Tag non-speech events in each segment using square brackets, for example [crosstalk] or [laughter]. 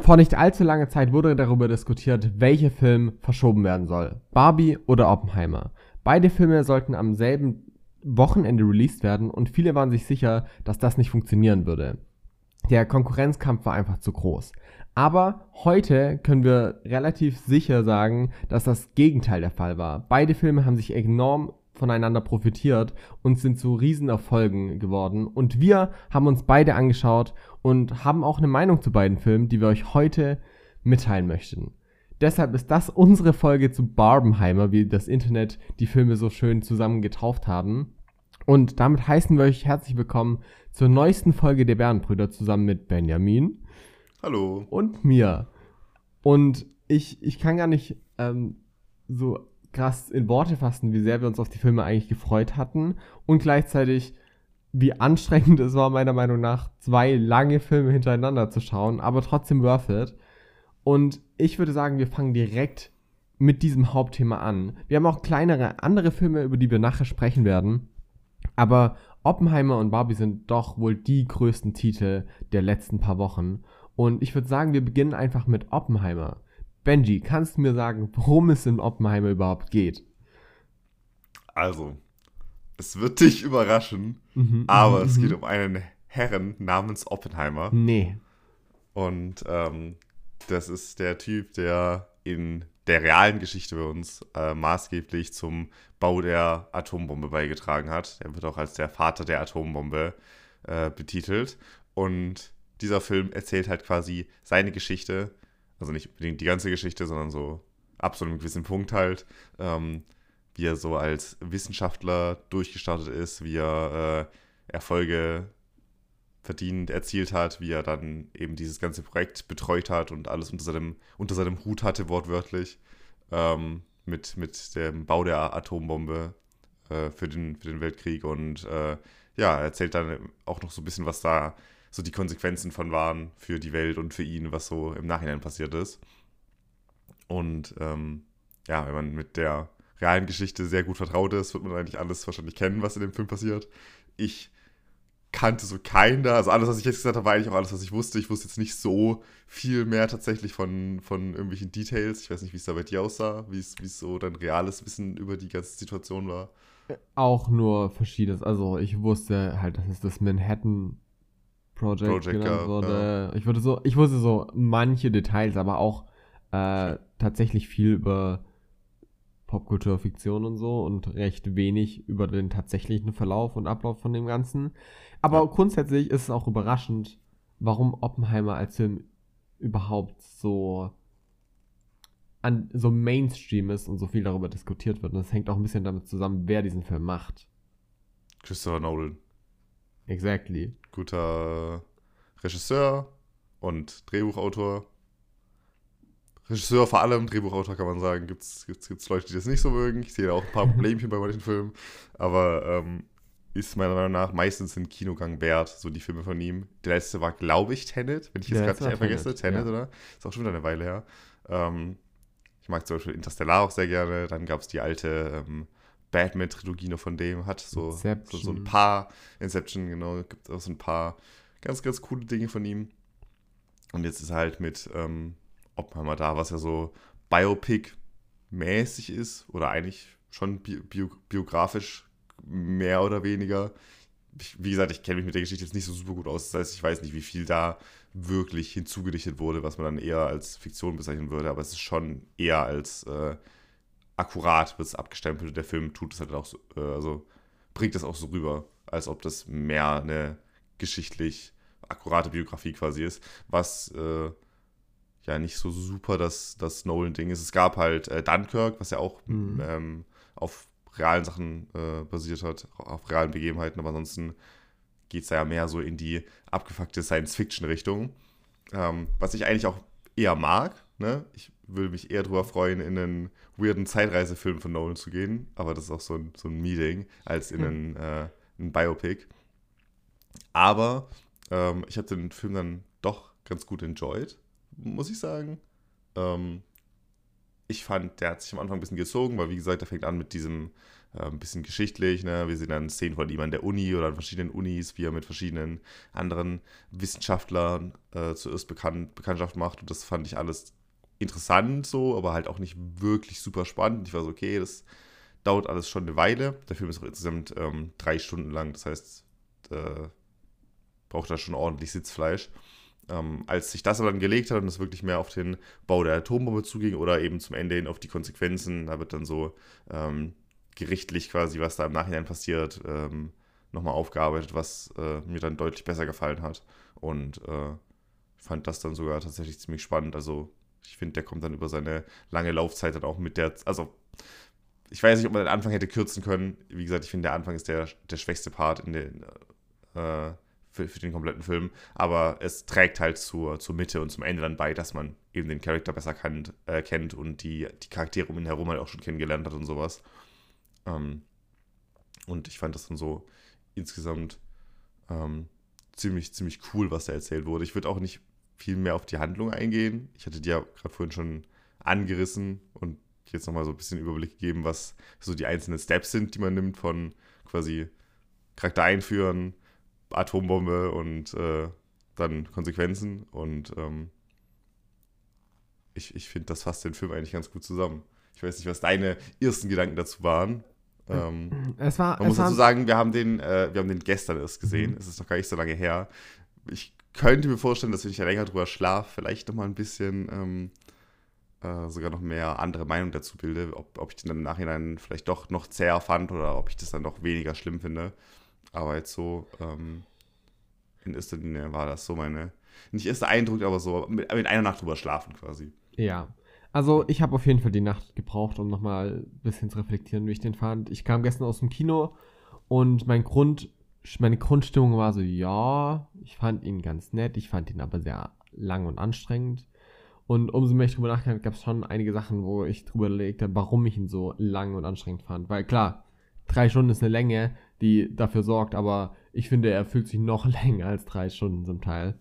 Vor nicht allzu langer Zeit wurde darüber diskutiert, welcher Film verschoben werden soll. Barbie oder Oppenheimer. Beide Filme sollten am selben Wochenende released werden und viele waren sich sicher, dass das nicht funktionieren würde. Der Konkurrenzkampf war einfach zu groß. Aber heute können wir relativ sicher sagen, dass das Gegenteil der Fall war. Beide Filme haben sich enorm voneinander profitiert und sind zu Riesenerfolgen geworden. Und wir haben uns beide angeschaut und haben auch eine Meinung zu beiden Filmen, die wir euch heute mitteilen möchten. Deshalb ist das unsere Folge zu Barbenheimer, wie das Internet die Filme so schön zusammen getauft haben. Und damit heißen wir euch herzlich willkommen zur neuesten Folge der Bärenbrüder zusammen mit Benjamin. Hallo. Und mir. Und ich, ich kann gar nicht ähm, so krass in Worte fassen, wie sehr wir uns auf die Filme eigentlich gefreut hatten und gleichzeitig wie anstrengend [laughs] es war, meiner Meinung nach, zwei lange Filme hintereinander zu schauen, aber trotzdem worth it. Und ich würde sagen, wir fangen direkt mit diesem Hauptthema an. Wir haben auch kleinere andere Filme, über die wir nachher sprechen werden. Aber Oppenheimer und Barbie sind doch wohl die größten Titel der letzten paar Wochen. Und ich würde sagen, wir beginnen einfach mit Oppenheimer. Benji, kannst du mir sagen, worum es in Oppenheimer überhaupt geht? Also, es wird dich überraschen, mhm, aber mhm, es geht mhm. um einen Herren namens Oppenheimer. Nee. Und ähm, das ist der Typ, der in der realen Geschichte bei uns äh, maßgeblich zum Bau der Atombombe beigetragen hat. Er wird auch als der Vater der Atombombe äh, betitelt. Und dieser Film erzählt halt quasi seine Geschichte, also nicht unbedingt die ganze Geschichte, sondern so ab so einem gewissen Punkt halt, ähm, wie er so als Wissenschaftler durchgestartet ist, wie er äh, Erfolge verdient, erzielt hat, wie er dann eben dieses ganze Projekt betreut hat und alles unter seinem, unter seinem Hut hatte, wortwörtlich, ähm, mit, mit dem Bau der Atombombe äh, für, den, für den Weltkrieg. Und äh, ja, er erzählt dann auch noch so ein bisschen, was da so die Konsequenzen von waren für die Welt und für ihn, was so im Nachhinein passiert ist. Und ähm, ja, wenn man mit der realen Geschichte sehr gut vertraut ist, wird man eigentlich alles wahrscheinlich kennen, was in dem Film passiert. Ich kannte so keiner. Also alles, was ich jetzt gesagt habe, war eigentlich auch alles, was ich wusste. Ich wusste jetzt nicht so viel mehr tatsächlich von, von irgendwelchen Details. Ich weiß nicht, wie es da bei dir aussah, wie es so dein reales Wissen über die ganze Situation war. Auch nur verschiedenes. Also ich wusste halt, dass es das Manhattan Project, Project genannt wurde. Ja. Ich, wurde so, ich wusste so manche Details, aber auch äh, tatsächlich viel über Popkultur, Fiktion und so und recht wenig über den tatsächlichen Verlauf und Ablauf von dem Ganzen. Aber ja. grundsätzlich ist es auch überraschend, warum Oppenheimer als Film überhaupt so an so Mainstream ist und so viel darüber diskutiert wird. Und das hängt auch ein bisschen damit zusammen, wer diesen Film macht. Christopher Nolan. Exactly. Guter Regisseur und Drehbuchautor. Regisseur vor allem, Drehbuchautor kann man sagen, gibt es gibt's, gibt's Leute, die das nicht so mögen. Ich sehe da auch ein paar [laughs] Problemchen bei manchen Filmen. Aber ähm, ist meiner Meinung nach meistens ein Kinogang wert, so die Filme von ihm. Der letzte war, glaube ich, Tenet, wenn ich jetzt gerade nicht vergesse. Tenet, ja. oder? Ist auch schon wieder eine Weile her. Ähm, ich mag zum Beispiel Interstellar auch sehr gerne. Dann gab es die alte ähm, Batman-Trilogie noch von dem. Hat so, so, so, ein paar, Inception, genau, gibt auch so ein paar ganz, ganz coole Dinge von ihm. Und jetzt ist er halt mit ähm, Oppenheimer da, was ja so Biopic-mäßig ist oder eigentlich schon bi bio biografisch mehr oder weniger. Ich, wie gesagt, ich kenne mich mit der Geschichte jetzt nicht so super gut aus. Das heißt, ich weiß nicht, wie viel da wirklich hinzugedichtet wurde, was man dann eher als Fiktion bezeichnen würde. Aber es ist schon eher als äh, akkurat wird es abgestempelt. Der Film tut es halt auch so, äh, also bringt es auch so rüber, als ob das mehr eine geschichtlich akkurate Biografie quasi ist, was äh, ja nicht so super das, das Nolan-Ding ist. Es gab halt äh, Dunkirk, was ja auch mhm. ähm, auf realen Sachen äh, basiert hat, auf realen Begebenheiten, aber ansonsten geht es ja mehr so in die abgefuckte Science-Fiction-Richtung. Ähm, was ich eigentlich auch eher mag. Ne? Ich würde mich eher darüber freuen, in einen weirden Zeitreisefilm von Nolan zu gehen, aber das ist auch so ein, so ein Meeting, als in einen, äh, einen Biopic. Aber ähm, ich habe den Film dann doch ganz gut enjoyed, muss ich sagen. Ähm, ich fand, der hat sich am Anfang ein bisschen gezogen, weil wie gesagt, der fängt an mit diesem äh, ein bisschen geschichtlich. Ne? Wir sehen dann Szenen von ihm an der Uni oder an verschiedenen Unis, wie er mit verschiedenen anderen Wissenschaftlern äh, zuerst bekannt, Bekanntschaft macht. Und das fand ich alles interessant so, aber halt auch nicht wirklich super spannend. Ich war so, okay, das dauert alles schon eine Weile. Der Film ist auch insgesamt ähm, drei Stunden lang. Das heißt, äh, braucht da schon ordentlich Sitzfleisch. Ähm, als sich das aber dann gelegt hat und es wirklich mehr auf den Bau der Atombombe zuging oder eben zum Ende hin auf die Konsequenzen, da wird dann so ähm, gerichtlich quasi, was da im Nachhinein passiert, ähm, nochmal aufgearbeitet, was äh, mir dann deutlich besser gefallen hat. Und äh, fand das dann sogar tatsächlich ziemlich spannend. Also ich finde, der kommt dann über seine lange Laufzeit dann auch mit der, also ich weiß nicht, ob man den Anfang hätte kürzen können. Wie gesagt, ich finde, der Anfang ist der, der schwächste Part in den, äh, für, für, den kompletten Film. Aber es trägt halt zur, zur Mitte und zum Ende dann bei, dass man eben den Charakter besser kannt, äh, kennt und die, die Charaktere um ihn herum halt auch schon kennengelernt hat und sowas. Ähm, und ich fand das dann so insgesamt ähm, ziemlich, ziemlich cool, was da erzählt wurde. Ich würde auch nicht viel mehr auf die Handlung eingehen. Ich hatte die ja gerade vorhin schon angerissen und jetzt nochmal so ein bisschen Überblick gegeben, was so die einzelnen Steps sind, die man nimmt von quasi Charakter einführen, Atombombe und äh, dann Konsequenzen. Und ähm, ich, ich finde, das fasst den Film eigentlich ganz gut zusammen. Ich weiß nicht, was deine ersten Gedanken dazu waren. Ähm, es war, man es muss dazu sagen, wir haben den, äh, wir haben den gestern erst gesehen. Mhm. Es ist noch gar nicht so lange her. Ich könnte mir vorstellen, dass wenn ich ja länger drüber schlafe, vielleicht noch mal ein bisschen ähm, äh, sogar noch mehr andere Meinung dazu bilde, ob, ob ich den dann im Nachhinein vielleicht doch noch zäher fand oder ob ich das dann doch weniger schlimm finde. Aber jetzt so, ähm, in erster Linie war das so meine, nicht erster Eindruck, aber so mit, mit einer Nacht drüber schlafen quasi. Ja. Also ich habe auf jeden Fall die Nacht gebraucht, um nochmal ein bisschen zu reflektieren, wie ich den fand. Ich kam gestern aus dem Kino und mein Grund, meine Grundstimmung war so, ja, ich fand ihn ganz nett, ich fand ihn aber sehr lang und anstrengend. Und umso mehr ich drüber nachgedacht habe, gab es schon einige Sachen, wo ich drüber überlegt habe, warum ich ihn so lang und anstrengend fand. Weil klar, drei Stunden ist eine Länge, die dafür sorgt, aber ich finde, er fühlt sich noch [laughs] länger als drei Stunden zum Teil.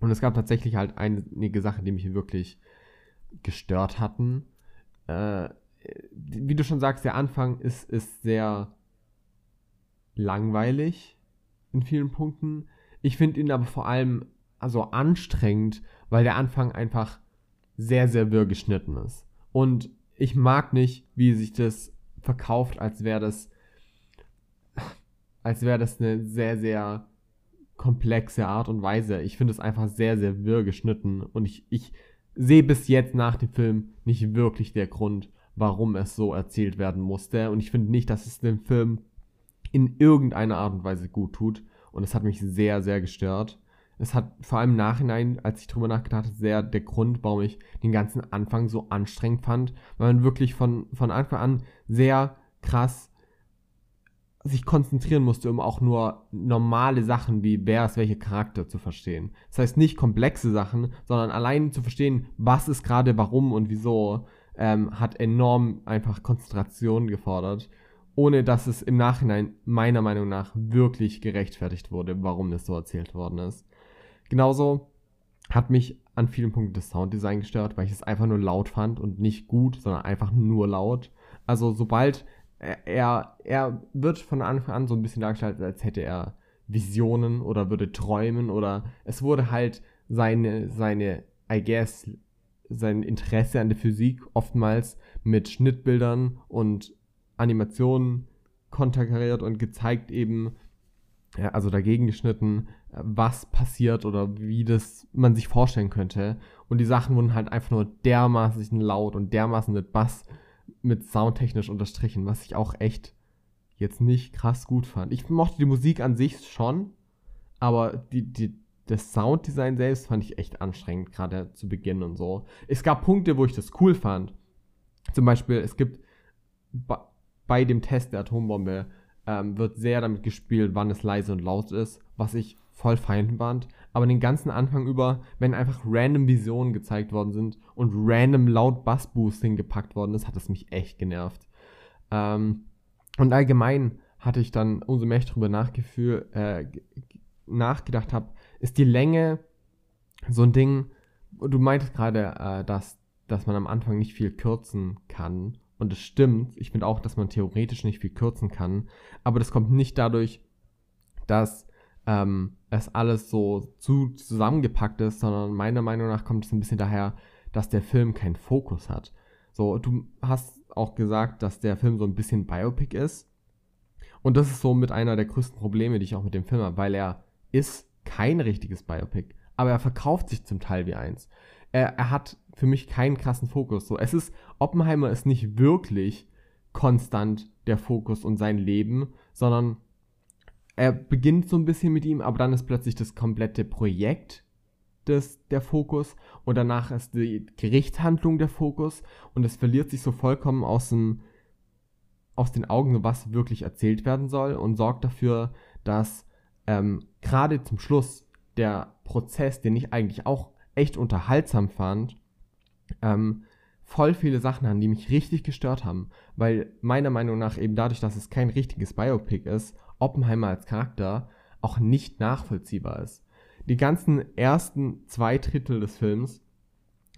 Und es gab tatsächlich halt einige Sachen, die mich wirklich gestört hatten. Äh, wie du schon sagst, der Anfang ist, ist sehr langweilig in vielen Punkten. Ich finde ihn aber vor allem also anstrengend, weil der Anfang einfach sehr, sehr wirr geschnitten ist. Und ich mag nicht, wie sich das verkauft, als wäre das als wäre das eine sehr, sehr komplexe Art und Weise. Ich finde es einfach sehr, sehr wirr geschnitten und ich, ich sehe bis jetzt nach dem Film nicht wirklich der Grund, warum es so erzählt werden musste und ich finde nicht, dass es dem Film in irgendeiner Art und Weise gut tut und es hat mich sehr, sehr gestört. Es hat vor allem im Nachhinein, als ich drüber nachgedacht habe, sehr der Grund, warum ich den ganzen Anfang so anstrengend fand, weil man wirklich von, von Anfang an sehr krass sich konzentrieren musste, um auch nur normale Sachen wie wer ist welcher Charakter zu verstehen. Das heißt nicht komplexe Sachen, sondern allein zu verstehen, was ist gerade warum und wieso, ähm, hat enorm einfach Konzentration gefordert, ohne dass es im Nachhinein meiner Meinung nach wirklich gerechtfertigt wurde, warum das so erzählt worden ist. Genauso hat mich an vielen Punkten das Sounddesign gestört, weil ich es einfach nur laut fand und nicht gut, sondern einfach nur laut. Also sobald er, er wird von Anfang an so ein bisschen dargestellt, als hätte er Visionen oder würde träumen oder es wurde halt seine, seine, I guess, sein Interesse an der Physik oftmals mit Schnittbildern und Animationen konterkariert und gezeigt eben, ja, also dagegen geschnitten, was passiert oder wie das man sich vorstellen könnte. Und die Sachen wurden halt einfach nur dermaßen laut und dermaßen mit Bass mit soundtechnisch unterstrichen, was ich auch echt jetzt nicht krass gut fand. Ich mochte die Musik an sich schon, aber die, die, das Sounddesign selbst fand ich echt anstrengend, gerade zu Beginn und so. Es gab Punkte, wo ich das cool fand. Zum Beispiel, es gibt bei dem Test der Atombombe ähm, wird sehr damit gespielt, wann es leise und laut ist, was ich voll fein fand. Aber den ganzen Anfang über, wenn einfach random Visionen gezeigt worden sind und random laut Bassboosting gepackt worden ist, hat es mich echt genervt. Ähm, und allgemein hatte ich dann, umso mehr ich darüber äh, nachgedacht habe, ist die Länge so ein Ding, du meintest gerade, äh, dass, dass man am Anfang nicht viel kürzen kann Und es stimmt. Ich finde auch, dass man theoretisch nicht viel kürzen kann. Aber das kommt nicht dadurch, dass ähm, es alles so zu zusammengepackt ist, sondern meiner Meinung nach kommt es ein bisschen daher, dass der Film keinen Fokus hat. So, du hast auch gesagt, dass der Film so ein bisschen Biopic ist. Und das ist so mit einer der größten Probleme, die ich auch mit dem Film habe, weil er ist kein richtiges Biopic, aber er verkauft sich zum Teil wie eins. Er, er hat für mich keinen krassen Fokus. So, es ist, Oppenheimer ist nicht wirklich konstant der Fokus und sein Leben, sondern er beginnt so ein bisschen mit ihm, aber dann ist plötzlich das komplette Projekt des, der Fokus und danach ist die Gerichtshandlung der Fokus und es verliert sich so vollkommen aus, dem, aus den Augen, was wirklich erzählt werden soll und sorgt dafür, dass ähm, gerade zum Schluss der Prozess, den ich eigentlich auch echt unterhaltsam fand, ähm, voll viele Sachen an, die mich richtig gestört haben, weil meiner Meinung nach eben dadurch, dass es kein richtiges Biopic ist, Oppenheimer als Charakter auch nicht nachvollziehbar ist. Die ganzen ersten zwei Drittel des Films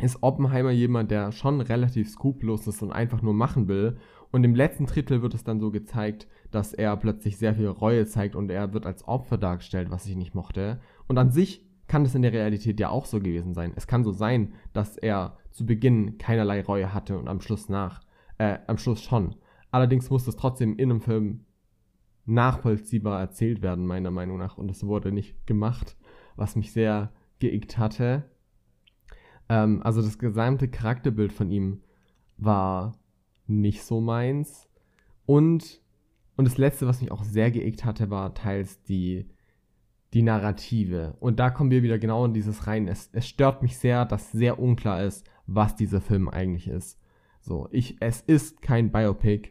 ist Oppenheimer jemand, der schon relativ skrupellos ist und einfach nur machen will. Und im letzten Drittel wird es dann so gezeigt, dass er plötzlich sehr viel Reue zeigt und er wird als Opfer dargestellt, was ich nicht mochte. Und an sich kann das in der Realität ja auch so gewesen sein. Es kann so sein, dass er zu Beginn keinerlei Reue hatte und am Schluss nach, äh, am Schluss schon. Allerdings muss es trotzdem in einem Film nachvollziehbar erzählt werden, meiner Meinung nach. Und das wurde nicht gemacht, was mich sehr geickt hatte. Ähm, also das gesamte Charakterbild von ihm war nicht so meins. Und, und das letzte, was mich auch sehr geickt hatte, war teils die, die Narrative. Und da kommen wir wieder genau in dieses rein. Es, es stört mich sehr, dass sehr unklar ist, was dieser Film eigentlich ist. So, ich, es ist kein Biopic,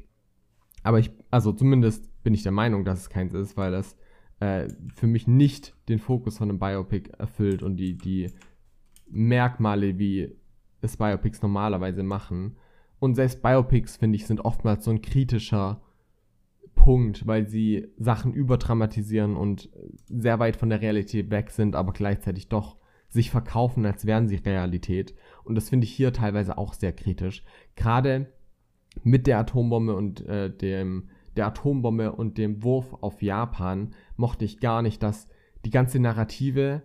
aber ich, also zumindest bin ich der Meinung, dass es keins ist, weil es äh, für mich nicht den Fokus von einem Biopic erfüllt und die, die Merkmale, wie es Biopics normalerweise machen. Und selbst Biopics, finde ich, sind oftmals so ein kritischer Punkt, weil sie Sachen überdramatisieren und sehr weit von der Realität weg sind, aber gleichzeitig doch sich verkaufen, als wären sie Realität. Und das finde ich hier teilweise auch sehr kritisch. Gerade mit der Atombombe und äh, dem der Atombombe und dem Wurf auf Japan mochte ich gar nicht, dass die ganze Narrative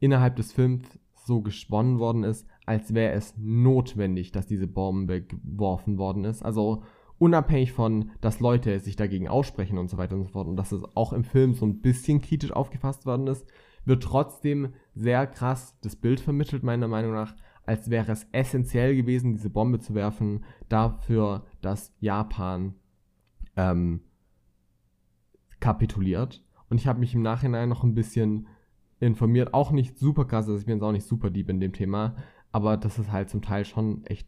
innerhalb des Films so gesponnen worden ist, als wäre es notwendig, dass diese Bombe geworfen worden ist. Also unabhängig von, dass Leute sich dagegen aussprechen und so weiter und so fort und dass es auch im Film so ein bisschen kritisch aufgefasst worden ist, wird trotzdem sehr krass das Bild vermittelt, meiner Meinung nach, als wäre es essentiell gewesen, diese Bombe zu werfen, dafür, dass Japan ähm, kapituliert. Und ich habe mich im Nachhinein noch ein bisschen informiert. Auch nicht super krass, also ich bin jetzt auch nicht super deep in dem Thema, aber das ist halt zum Teil schon echt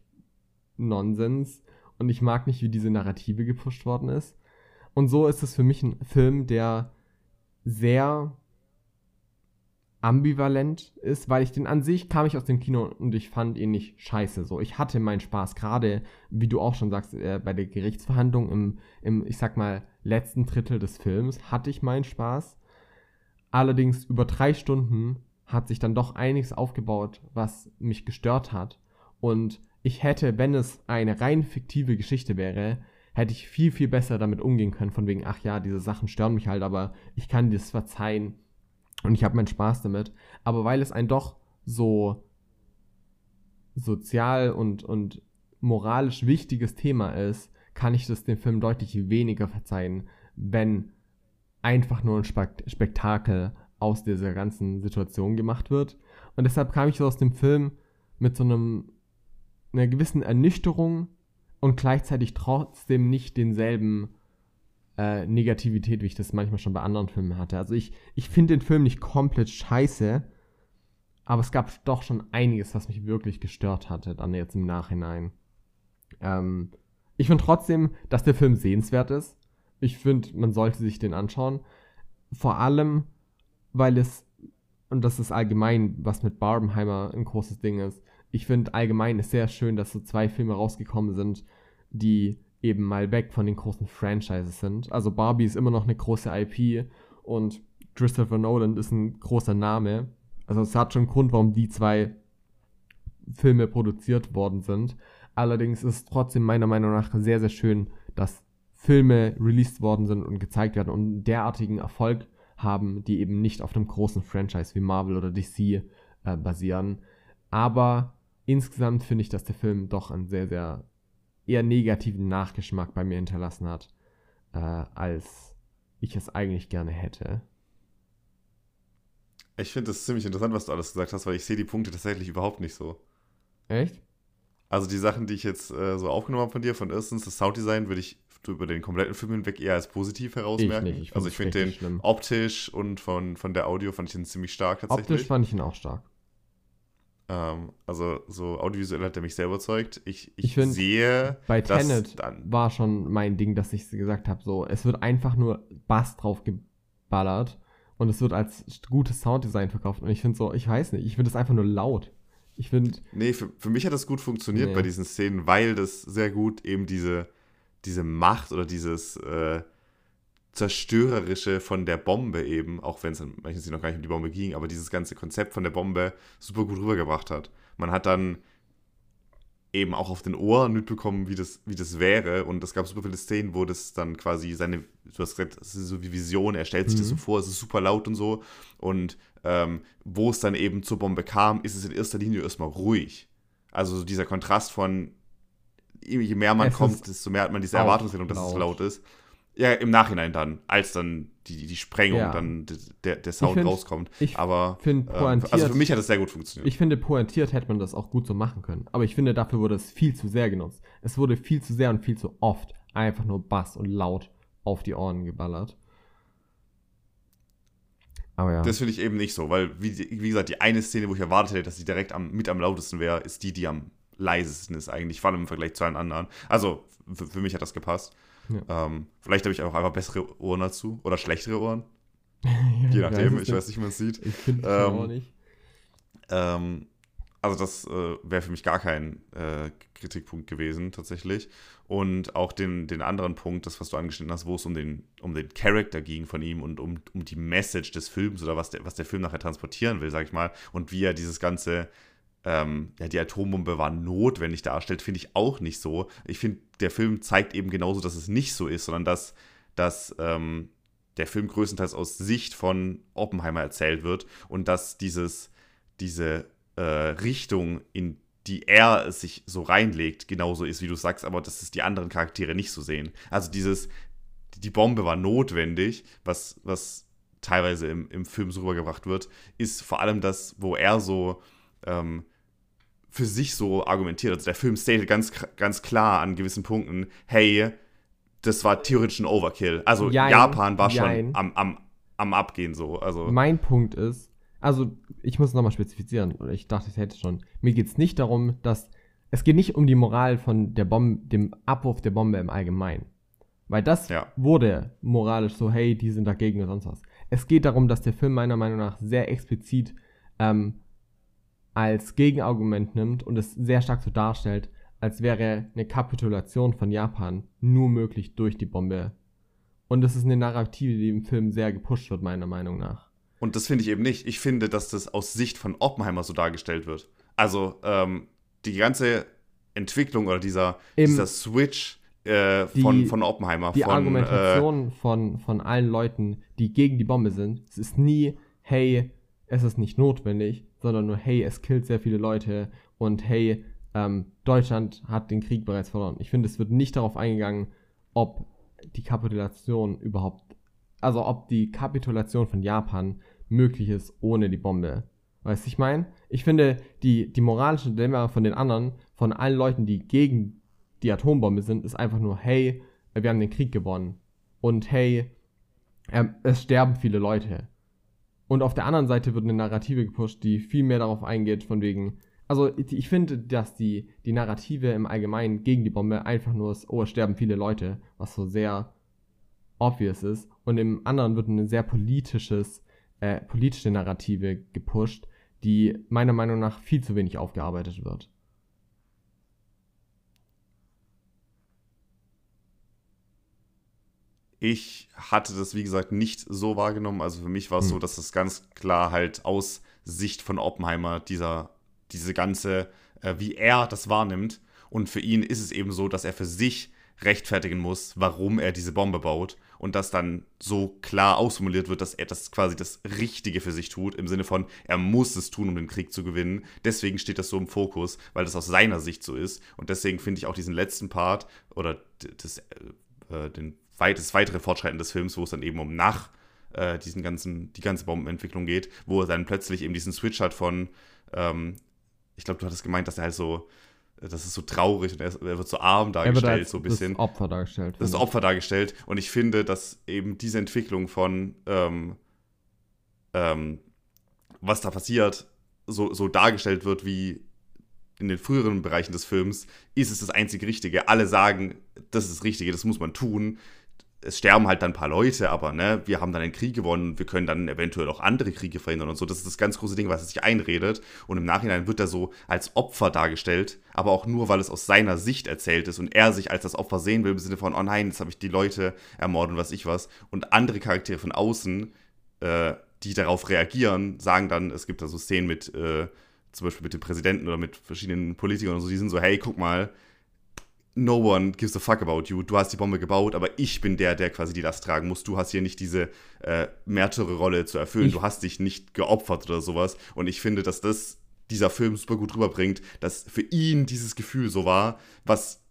Nonsens. Und ich mag nicht, wie diese Narrative gepusht worden ist. Und so ist es für mich ein Film, der sehr ambivalent ist, weil ich den an sich kam ich aus dem Kino und ich fand ihn nicht scheiße. So, ich hatte meinen Spaß, gerade wie du auch schon sagst, äh, bei der Gerichtsverhandlung im, im, ich sag mal, letzten Drittel des Films hatte ich meinen Spaß. Allerdings über drei Stunden hat sich dann doch einiges aufgebaut, was mich gestört hat. Und ich hätte, wenn es eine rein fiktive Geschichte wäre, hätte ich viel, viel besser damit umgehen können, von wegen, ach ja, diese Sachen stören mich halt, aber ich kann das verzeihen und ich habe meinen Spaß damit. Aber weil es ein doch so sozial und, und moralisch wichtiges Thema ist, kann ich das dem Film deutlich weniger verzeihen, wenn einfach nur ein Spektakel aus dieser ganzen Situation gemacht wird. Und deshalb kam ich so aus dem Film mit so einem, einer gewissen Ernüchterung und gleichzeitig trotzdem nicht denselben äh, Negativität, wie ich das manchmal schon bei anderen Filmen hatte. Also ich, ich finde den Film nicht komplett scheiße, aber es gab doch schon einiges, was mich wirklich gestört hatte, dann jetzt im Nachhinein. Ähm, ich finde trotzdem, dass der Film sehenswert ist. Ich finde, man sollte sich den anschauen. Vor allem, weil es, und das ist allgemein, was mit Barbenheimer ein großes Ding ist. Ich finde allgemein ist sehr schön, dass so zwei Filme rausgekommen sind, die eben mal weg von den großen Franchises sind. Also Barbie ist immer noch eine große IP und Christopher Nolan ist ein großer Name. Also es hat schon einen Grund, warum die zwei Filme produziert worden sind. Allerdings ist es trotzdem meiner Meinung nach sehr, sehr schön, dass Filme released worden sind und gezeigt werden und derartigen Erfolg haben, die eben nicht auf einem großen Franchise wie Marvel oder DC äh, basieren. Aber insgesamt finde ich, dass der Film doch einen sehr, sehr eher negativen Nachgeschmack bei mir hinterlassen hat, äh, als ich es eigentlich gerne hätte. Ich finde es ziemlich interessant, was du alles gesagt hast, weil ich sehe die Punkte tatsächlich überhaupt nicht so. Echt? Also die Sachen, die ich jetzt äh, so aufgenommen habe von dir, von erstens das Sounddesign, würde ich über den kompletten Film hinweg eher als positiv herausmerken. Ich nicht, ich also ich finde den schlimm. optisch und von, von der Audio fand ich den ziemlich stark tatsächlich. Optisch fand ich ihn auch stark. Ähm, also so audiovisuell hat er mich sehr überzeugt. Ich, ich, ich find, sehe. Bei Tenet war schon mein Ding, dass ich gesagt habe: so, es wird einfach nur Bass drauf geballert und es wird als gutes Sounddesign verkauft. Und ich finde so, ich weiß nicht, ich finde es einfach nur laut. Ich finde. Nee, für, für mich hat das gut funktioniert nee. bei diesen Szenen, weil das sehr gut eben diese, diese Macht oder dieses äh, Zerstörerische von der Bombe eben, auch wenn es dann manchmal noch gar nicht um die Bombe ging, aber dieses ganze Konzept von der Bombe super gut rübergebracht hat. Man hat dann eben auch auf den Ohren mitbekommen, wie das, wie das wäre. Und es gab super viele Szenen, wo das dann quasi seine, du hast gesagt, das ist so wie Vision, er stellt sich mhm. das so vor, es ist super laut und so. Und ähm, wo es dann eben zur Bombe kam, ist es in erster Linie erstmal ruhig. Also dieser Kontrast von, je mehr man es kommt, desto mehr hat man diese Erwartungshaltung, dass laut. es laut ist. Ja, im Nachhinein dann, als dann die, die Sprengung, ja. dann der, der Sound find, rauskommt. Ich aber find, ähm, also für mich hat es sehr gut funktioniert. Ich finde, pointiert hätte man das auch gut so machen können. Aber ich finde, dafür wurde es viel zu sehr genutzt. Es wurde viel zu sehr und viel zu oft einfach nur Bass und laut auf die Ohren geballert. Aber ja. Das finde ich eben nicht so, weil, wie, wie gesagt, die eine Szene, wo ich erwartet hätte, dass sie direkt am, mit am lautesten wäre, ist die, die am leisesten ist eigentlich, vor allem im Vergleich zu allen anderen. Also, für, für mich hat das gepasst. Ja. Ähm, vielleicht habe ich auch einfach bessere Ohren dazu oder schlechtere Ohren. [laughs] ja, Je nachdem, ich weiß nicht, wie man es sieht. Ich finde ähm, auch nicht. Ähm, also das äh, wäre für mich gar kein äh, Kritikpunkt gewesen, tatsächlich. Und auch den, den anderen Punkt, das, was du angeschnitten hast, wo es um den, um den Charakter ging von ihm und um, um die Message des Films oder was der, was der Film nachher transportieren will, sag ich mal, und wie er dieses ganze ähm, ja, die Atombombe war notwendig darstellt, finde ich auch nicht so. Ich finde, der Film zeigt eben genauso, dass es nicht so ist, sondern dass, dass ähm, der Film größtenteils aus Sicht von Oppenheimer erzählt wird und dass dieses, diese äh, Richtung, in die er sich so reinlegt, genauso ist, wie du sagst, aber dass es die anderen Charaktere nicht so sehen. Also dieses, die Bombe war notwendig, was, was teilweise im, im Film so rübergebracht wird, ist vor allem das, wo er so ähm, für sich so argumentiert. Also der Film stated ganz, ganz klar an gewissen Punkten, hey, das war theoretisch ein Overkill. Also jein, Japan war jein. schon am, am, am Abgehen so. Also. Mein Punkt ist, also ich muss nochmal spezifizieren, ich dachte, ich hätte schon. Mir geht es nicht darum, dass, es geht nicht um die Moral von der Bombe, dem Abwurf der Bombe im Allgemeinen. Weil das ja. wurde moralisch so, hey, die sind dagegen oder sonst was. Es geht darum, dass der Film meiner Meinung nach sehr explizit ähm, als Gegenargument nimmt und es sehr stark so darstellt, als wäre eine Kapitulation von Japan nur möglich durch die Bombe. Und das ist eine Narrative, die im Film sehr gepusht wird, meiner Meinung nach. Und das finde ich eben nicht. Ich finde, dass das aus Sicht von Oppenheimer so dargestellt wird. Also ähm, die ganze Entwicklung oder dieser, dieser Switch äh, die, von, von Oppenheimer. Die von, Argumentation äh, von, von allen Leuten, die gegen die Bombe sind, es ist nie, hey, es ist nicht notwendig, sondern nur, hey, es killt sehr viele Leute und hey, ähm, Deutschland hat den Krieg bereits verloren. Ich finde, es wird nicht darauf eingegangen, ob die Kapitulation überhaupt, also ob die Kapitulation von Japan möglich ist ohne die Bombe. Weißt du, ich meine? Ich finde, die, die moralische Dilemma von den anderen, von allen Leuten, die gegen die Atombombe sind, ist einfach nur, hey, wir haben den Krieg gewonnen. Und hey, äh, es sterben viele Leute. Und auf der anderen Seite wird eine Narrative gepusht, die viel mehr darauf eingeht, von wegen. Also, ich finde, dass die, die Narrative im Allgemeinen gegen die Bombe einfach nur ist, oh, es sterben viele Leute, was so sehr obvious ist. Und im anderen wird eine sehr politisches, äh, politische Narrative gepusht, die meiner Meinung nach viel zu wenig aufgearbeitet wird. Ich hatte das, wie gesagt, nicht so wahrgenommen. Also für mich war es mhm. so, dass das ganz klar halt aus Sicht von Oppenheimer dieser, diese ganze, äh, wie er das wahrnimmt. Und für ihn ist es eben so, dass er für sich rechtfertigen muss, warum er diese Bombe baut und das dann so klar ausformuliert wird, dass er das quasi das Richtige für sich tut, im Sinne von, er muss es tun, um den Krieg zu gewinnen. Deswegen steht das so im Fokus, weil das aus seiner Sicht so ist. Und deswegen finde ich auch diesen letzten Part oder das, äh, den, das weitere Fortschreiten des Films, wo es dann eben um nach äh, diesen ganzen, die ganze Bombenentwicklung geht, wo er dann plötzlich eben diesen Switch hat von, ähm, ich glaube, du hattest gemeint, dass er halt so das ist so traurig und er, er wird so arm dargestellt, so ein bisschen. Das Opfer dargestellt. Das Opfer dargestellt. Und ich finde, dass eben diese Entwicklung von ähm, ähm, was da passiert, so, so dargestellt wird wie in den früheren Bereichen des Films, ist es das einzig Richtige. Alle sagen, das ist das Richtige, das muss man tun es sterben halt dann ein paar Leute, aber ne, wir haben dann einen Krieg gewonnen, wir können dann eventuell auch andere Kriege verhindern und so. Das ist das ganz große Ding, was er sich einredet. Und im Nachhinein wird er so als Opfer dargestellt, aber auch nur, weil es aus seiner Sicht erzählt ist und er sich als das Opfer sehen will, im Sinne von, oh nein, jetzt habe ich die Leute ermordet und was ich was. Und andere Charaktere von außen, äh, die darauf reagieren, sagen dann, es gibt da so Szenen mit, äh, zum Beispiel mit dem Präsidenten oder mit verschiedenen Politikern und so, die sind so, hey, guck mal, no one gives a fuck about you. Du hast die Bombe gebaut, aber ich bin der, der quasi die Last tragen muss. Du hast hier nicht diese äh, Märtyrer-Rolle zu erfüllen. Ich du hast dich nicht geopfert oder sowas. Und ich finde, dass das dieser Film super gut rüberbringt, dass für ihn dieses Gefühl so war, was,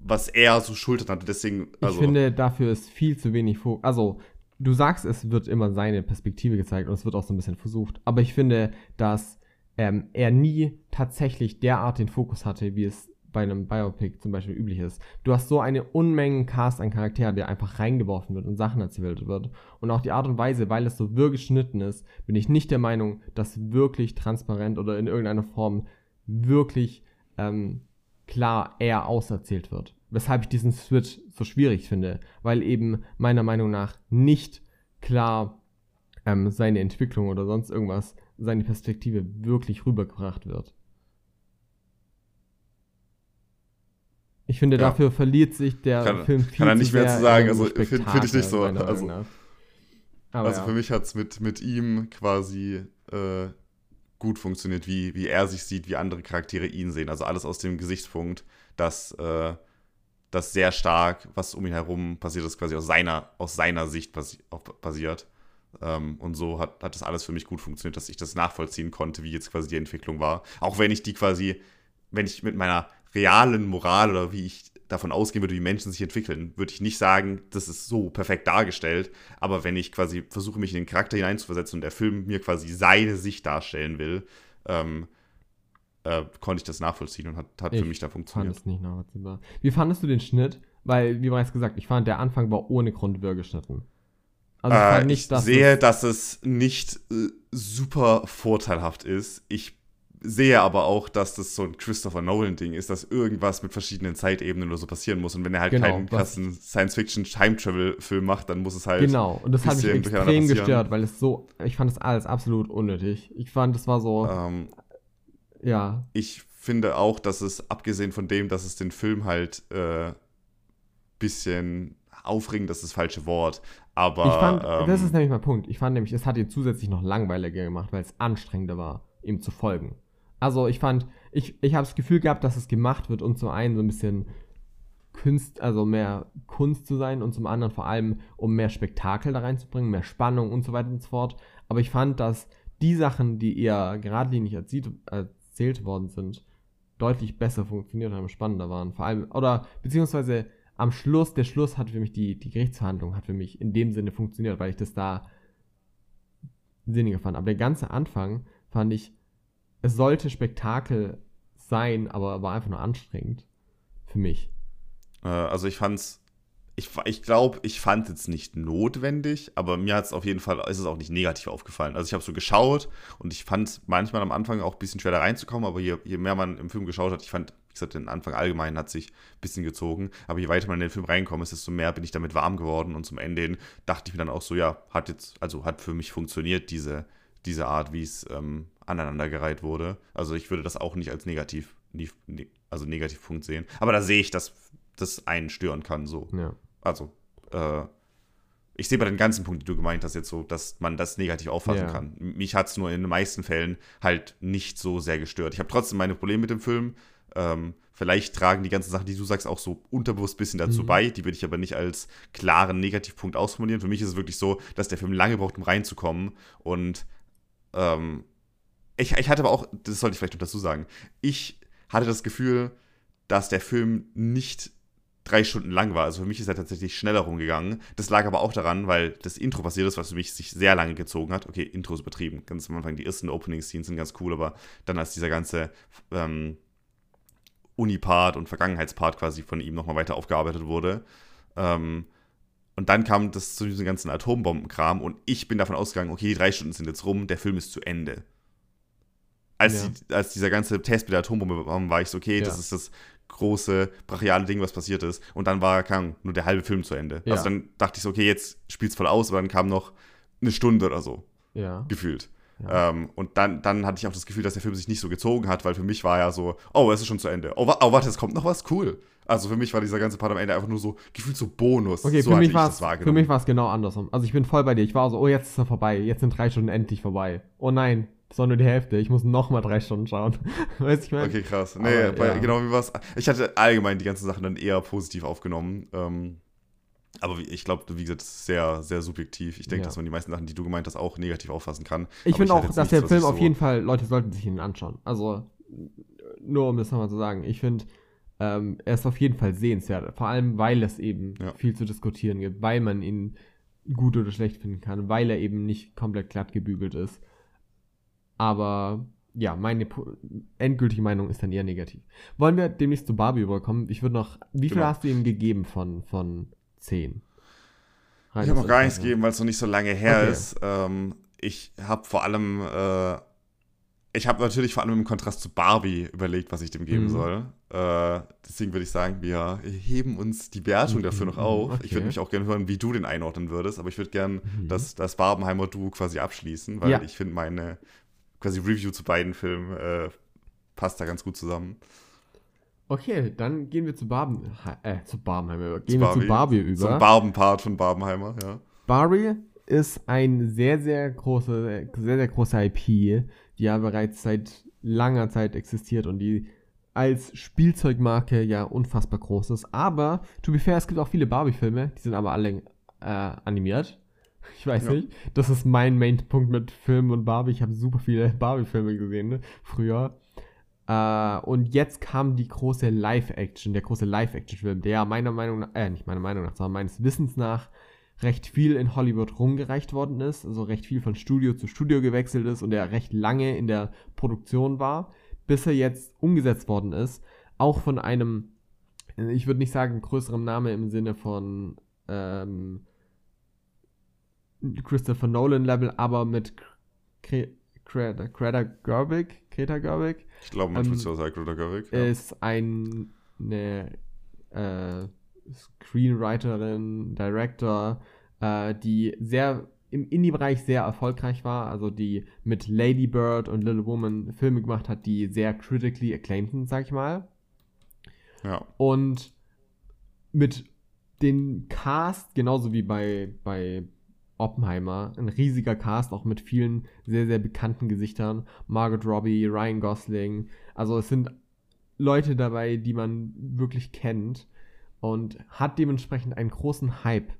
was er so schultert hatte. Deswegen, also ich finde, dafür ist viel zu wenig Fokus. Also, du sagst, es wird immer seine Perspektive gezeigt und es wird auch so ein bisschen versucht. Aber ich finde, dass ähm, er nie tatsächlich derart den Fokus hatte, wie es bei einem Biopic zum Beispiel üblich ist. Du hast so eine Unmengen Cast an Charakteren, der einfach reingeworfen wird und Sachen erzählt wird. Und auch die Art und Weise, weil es so wirr geschnitten ist, bin ich nicht der Meinung, dass wirklich transparent oder in irgendeiner Form wirklich ähm, klar eher auserzählt wird. Weshalb ich diesen Switch so schwierig finde, weil eben meiner Meinung nach nicht klar ähm, seine Entwicklung oder sonst irgendwas, seine Perspektive wirklich rübergebracht wird. Ich finde, ja. dafür verliert sich der kann, Film viel Kann er nicht mehr zu sagen. Also, finde find ich nicht so. Also, also ja. für mich hat es mit, mit ihm quasi äh, gut funktioniert, wie, wie er sich sieht, wie andere Charaktere ihn sehen. Also alles aus dem Gesichtspunkt, dass äh, das sehr stark, was um ihn herum passiert ist, quasi aus seiner, aus seiner Sicht passi passiert. Ähm, und so hat, hat das alles für mich gut funktioniert, dass ich das nachvollziehen konnte, wie jetzt quasi die Entwicklung war. Auch wenn ich die quasi, wenn ich mit meiner realen Moral oder wie ich davon ausgehen würde, wie Menschen sich entwickeln, würde ich nicht sagen, das ist so perfekt dargestellt. Aber wenn ich quasi versuche, mich in den Charakter hineinzuversetzen und der Film mir quasi seine Sicht darstellen will, ähm, äh, konnte ich das nachvollziehen und hat, hat für mich da funktioniert. Fand es nicht nachvollziehbar. Wie fandest du den Schnitt? Weil, wie bereits gesagt, ich fand, der Anfang war ohne Grund wirr geschnitten. Also ich, äh, nicht, ich sehe, dass es nicht äh, super vorteilhaft ist. Ich sehe aber auch, dass das so ein Christopher Nolan-Ding ist, dass irgendwas mit verschiedenen Zeitebenen oder so passieren muss. Und wenn er halt genau, keinen krassen Science-Fiction-Time-Travel-Film macht, dann muss es halt. Genau, und das hat mich extrem gestört, weil es so, ich fand das alles absolut unnötig. Ich fand, das war so. Ähm, ja. Ich finde auch, dass es, abgesehen von dem, dass es den Film halt äh, bisschen aufregend, das ist das falsche Wort. Aber. Ich fand, ähm, das ist nämlich mein Punkt. Ich fand nämlich, es hat ihn zusätzlich noch langweiliger gemacht, weil es anstrengender war, ihm zu folgen. Also ich fand, ich, ich habe das Gefühl gehabt, dass es gemacht wird, um zum einen so ein bisschen Kunst, also mehr Kunst zu sein und zum anderen vor allem, um mehr Spektakel da reinzubringen, mehr Spannung und so weiter und so fort. Aber ich fand, dass die Sachen, die eher geradlinig erzählt, erzählt worden sind, deutlich besser funktioniert haben, spannender waren. Vor allem, oder beziehungsweise am Schluss, der Schluss hat für mich, die, die Gerichtsverhandlung hat für mich in dem Sinne funktioniert, weil ich das da sinniger fand. Aber der ganze Anfang fand ich es sollte Spektakel sein, aber war einfach nur anstrengend. Für mich. Äh, also ich fand's. Ich, ich glaube, ich fand es nicht notwendig, aber mir hat es auf jeden Fall, ist es auch nicht negativ aufgefallen. Also ich habe so geschaut und ich fand manchmal am Anfang auch ein bisschen schwer da reinzukommen, aber je, je mehr man im Film geschaut hat, ich fand, wie gesagt, den Anfang allgemein hat sich ein bisschen gezogen, aber je weiter man in den Film reinkommt, ist, desto mehr bin ich damit warm geworden und zum Ende hin dachte ich mir dann auch so, ja, hat jetzt, also hat für mich funktioniert, diese, diese Art, wie es ähm, aneinandergereiht wurde. Also ich würde das auch nicht als negativ, also Negativpunkt sehen. Aber da sehe ich, dass das einen stören kann, so. Ja. Also, äh, ich sehe bei den ganzen Punkten, die du gemeint hast, jetzt so, dass man das negativ auffassen ja. kann. Mich hat es nur in den meisten Fällen halt nicht so sehr gestört. Ich habe trotzdem meine Probleme mit dem Film. Ähm, vielleicht tragen die ganzen Sachen, die du sagst, auch so unterbewusst ein bisschen dazu mhm. bei. Die würde ich aber nicht als klaren Negativpunkt ausformulieren. Für mich ist es wirklich so, dass der Film lange braucht, um reinzukommen. Und ähm, ich, ich hatte aber auch, das sollte ich vielleicht noch dazu sagen, ich hatte das Gefühl, dass der Film nicht drei Stunden lang war. Also für mich ist er tatsächlich schneller rumgegangen. Das lag aber auch daran, weil das Intro passiert ist, was für mich sich sehr lange gezogen hat. Okay, Intro ist übertrieben. Ganz am Anfang, die ersten Opening-Scenes sind ganz cool, aber dann als dieser ganze ähm, Uni-Part und Vergangenheitspart quasi von ihm nochmal weiter aufgearbeitet wurde. Ähm, und dann kam das zu diesem ganzen Atombombenkram und ich bin davon ausgegangen, okay, die drei Stunden sind jetzt rum, der Film ist zu Ende. Als, ja. die, als dieser ganze Test mit der Atombombe war, war ich so, okay, ja. das ist das große, brachiale Ding, was passiert ist. Und dann war, kam nur der halbe Film zu Ende. Ja. Also dann dachte ich so, okay, jetzt spielt's voll aus, aber dann kam noch eine Stunde oder so. Ja. Gefühlt. Ja. Ähm, und dann, dann hatte ich auch das Gefühl, dass der Film sich nicht so gezogen hat, weil für mich war ja so, oh, es ist schon zu Ende. Oh, oh warte, es kommt noch was, cool. Also für mich war dieser ganze Part am Ende einfach nur so, gefühlt so Bonus. Okay, so für, mich für mich war es genau andersrum. Also ich bin voll bei dir. Ich war so, oh, jetzt ist er vorbei. Jetzt sind drei Stunden endlich vorbei. Oh nein, das war nur die Hälfte. Ich muss noch mal drei Stunden schauen. [laughs] weißt du, ich meine? Okay, krass. Nee, Aber, bei, ja. genau wie war es. Ich hatte allgemein die ganzen Sachen dann eher positiv aufgenommen. Ähm, aber ich glaube, wie gesagt, das ist sehr, sehr subjektiv. Ich denke, ja. dass man die meisten Sachen, die du gemeint hast, auch negativ auffassen kann. Ich finde auch, dass der Film auf so jeden Fall, Leute sollten sich ihn anschauen. Also, nur um das nochmal zu sagen, ich finde, ähm, er ist auf jeden Fall sehenswert. Vor allem, weil es eben ja. viel zu diskutieren gibt, weil man ihn gut oder schlecht finden kann, weil er eben nicht komplett glatt gebügelt ist. Aber ja, meine endgültige Meinung ist dann eher negativ. Wollen wir demnächst zu Barbie überkommen? Ich würde noch, wie viel genau. hast du ihm gegeben von, von 10? Halt, ich habe noch gar nichts gegeben, weil es noch nicht so lange her okay. ist. Ähm, ich habe vor allem, äh, ich habe natürlich vor allem im Kontrast zu Barbie überlegt, was ich dem geben mhm. soll. Äh, deswegen würde ich sagen, wir heben uns die Wertung mhm. dafür noch auf. Okay. Ich würde mich auch gerne hören, wie du den einordnen würdest, aber ich würde gerne mhm. das, das Barbenheimer Duo quasi abschließen, weil ja. ich finde, meine quasi Review zu beiden Filmen äh, passt da ganz gut zusammen. Okay, dann gehen wir zu Barben, äh, zu Barbenheimer. Gehen zu wir Barbie, zu Barbie über. Zum Barbenpart von Barbenheimer, ja. Barbie ist ein sehr, sehr große, sehr, sehr große IP, die ja bereits seit langer Zeit existiert und die als Spielzeugmarke ja unfassbar groß ist. Aber, to be fair, es gibt auch viele Barbie-Filme, die sind aber alle äh, animiert. Ich weiß ja. nicht. Das ist mein Main-Punkt mit Filmen und Barbie. Ich habe super viele [laughs] Barbie-Filme gesehen, ne? früher. Äh, und jetzt kam die große Live-Action, der große Live-Action-Film, der meiner Meinung nach, äh, nicht meiner Meinung nach, sondern meines Wissens nach recht viel in Hollywood rumgereicht worden ist, also recht viel von Studio zu Studio gewechselt ist und der recht lange in der Produktion war, bis er jetzt umgesetzt worden ist, auch von einem, ich würde nicht sagen größerem Name im Sinne von ähm, Christopher Nolan Level, aber mit Greta, Gerwig, Greta Gerwig. Ich glaube, man ähm, tut es auch Greta Gerwig. Ja. Ist ein, eine äh, Screenwriterin, Director, äh, die sehr im Indie-Bereich sehr erfolgreich war, also die mit Lady Bird und Little Woman Filme gemacht hat, die sehr critically acclaimed sind, sag ich mal. Ja. Und mit den Cast, genauso wie bei, bei Oppenheimer. Ein riesiger Cast, auch mit vielen sehr, sehr bekannten Gesichtern. Margot Robbie, Ryan Gosling. Also es sind Leute dabei, die man wirklich kennt und hat dementsprechend einen großen Hype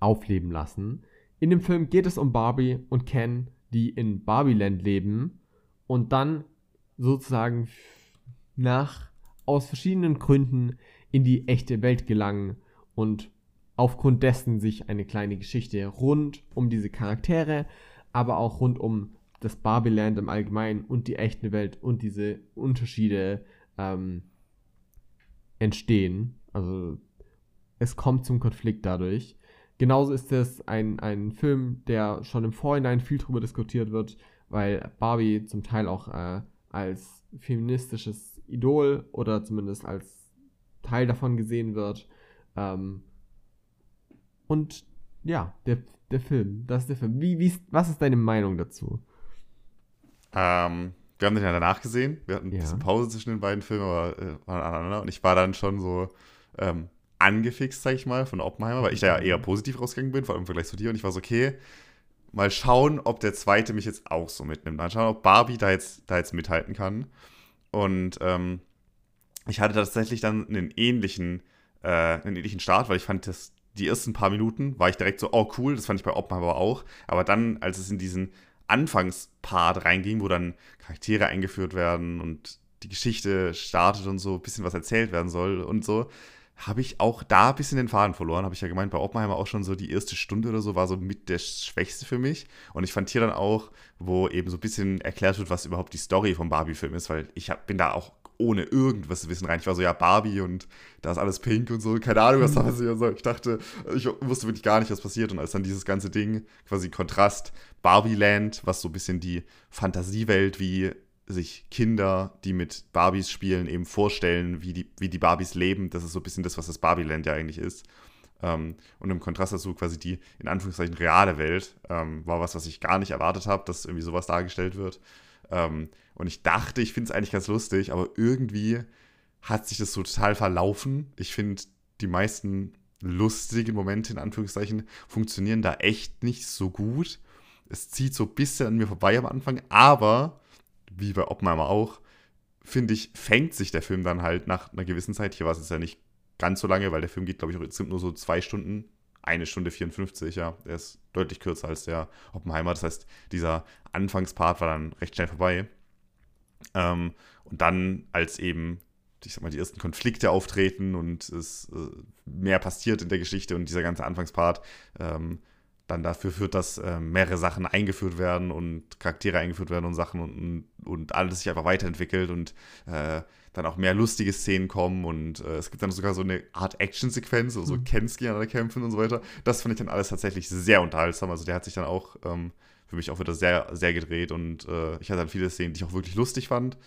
aufleben lassen. In dem Film geht es um Barbie und Ken, die in Barbieland leben und dann sozusagen nach aus verschiedenen Gründen in die echte Welt gelangen und aufgrund dessen sich eine kleine Geschichte rund um diese Charaktere, aber auch rund um das Barbieland im Allgemeinen und die echte Welt und diese Unterschiede ähm, entstehen. Also es kommt zum Konflikt dadurch. Genauso ist es ein, ein Film, der schon im Vorhinein viel darüber diskutiert wird, weil Barbie zum Teil auch äh, als feministisches Idol oder zumindest als Teil davon gesehen wird. Ähm, und ja, der, der Film, das ist der Film. Wie, wie, was ist deine Meinung dazu? Ähm, wir haben den ja danach gesehen. Wir hatten ja. ein bisschen Pause zwischen den beiden Filmen, aber äh, waren aneinander. Und ich war dann schon so ähm, angefixt, sag ich mal, von Oppenheimer, weil ich da ja eher positiv rausgegangen bin, vor allem im Vergleich zu dir. Und ich war so, okay, mal schauen, ob der zweite mich jetzt auch so mitnimmt. Mal schauen, ob Barbie da jetzt, da jetzt mithalten kann. Und ähm, ich hatte tatsächlich dann einen ähnlichen, äh, einen ähnlichen Start, weil ich fand, dass die ersten paar Minuten war ich direkt so, oh cool, das fand ich bei Oppenheimer auch. Aber dann, als es in diesen Anfangspart reinging, wo dann Charaktere eingeführt werden und die Geschichte startet und so ein bisschen was erzählt werden soll und so, habe ich auch da ein bisschen den Faden verloren. Habe ich ja gemeint, bei Oppenheimer auch schon so die erste Stunde oder so war so mit der schwächste für mich. Und ich fand hier dann auch, wo eben so ein bisschen erklärt wird, was überhaupt die Story vom Barbie-Film ist, weil ich hab, bin da auch ohne irgendwas zu wissen rein. Ich war so, ja, Barbie und da ist alles pink und so. Keine Ahnung, was da passiert. So, ich dachte, ich wusste wirklich gar nicht, was passiert. Und als dann dieses ganze Ding, quasi Kontrast, Barbie-Land, was so ein bisschen die Fantasiewelt, wie sich Kinder, die mit Barbies spielen, eben vorstellen, wie die, wie die Barbies leben. Das ist so ein bisschen das, was das Barbie-Land ja eigentlich ist. Ähm, und im Kontrast dazu quasi die, in Anführungszeichen, reale Welt, ähm, war was, was ich gar nicht erwartet habe, dass irgendwie sowas dargestellt wird. Ähm, und ich dachte, ich finde es eigentlich ganz lustig, aber irgendwie hat sich das so total verlaufen. Ich finde, die meisten lustigen Momente, in Anführungszeichen, funktionieren da echt nicht so gut. Es zieht so ein bisschen an mir vorbei am Anfang, aber wie bei Oppenheimer auch, finde ich, fängt sich der Film dann halt nach einer gewissen Zeit. Hier war es jetzt ja nicht ganz so lange, weil der Film geht, glaube ich, insgesamt nur so zwei Stunden. Eine Stunde 54, ja. Der ist deutlich kürzer als der Oppenheimer. Das heißt, dieser Anfangspart war dann recht schnell vorbei. Ähm, und dann, als eben, ich sag mal, die ersten Konflikte auftreten und es äh, mehr passiert in der Geschichte und dieser ganze Anfangspart, ähm, dann dafür führt, dass äh, mehrere Sachen eingeführt werden und Charaktere eingeführt werden und Sachen und, und alles sich einfach weiterentwickelt und äh, dann auch mehr lustige Szenen kommen und äh, es gibt dann sogar so eine Art Action-Sequenz, also mhm. Kensky an der Kämpfen und so weiter. Das fand ich dann alles tatsächlich sehr unterhaltsam. Also der hat sich dann auch ähm, für mich auch wieder sehr, sehr gedreht und äh, ich hatte dann viele Szenen, die ich auch wirklich lustig fand.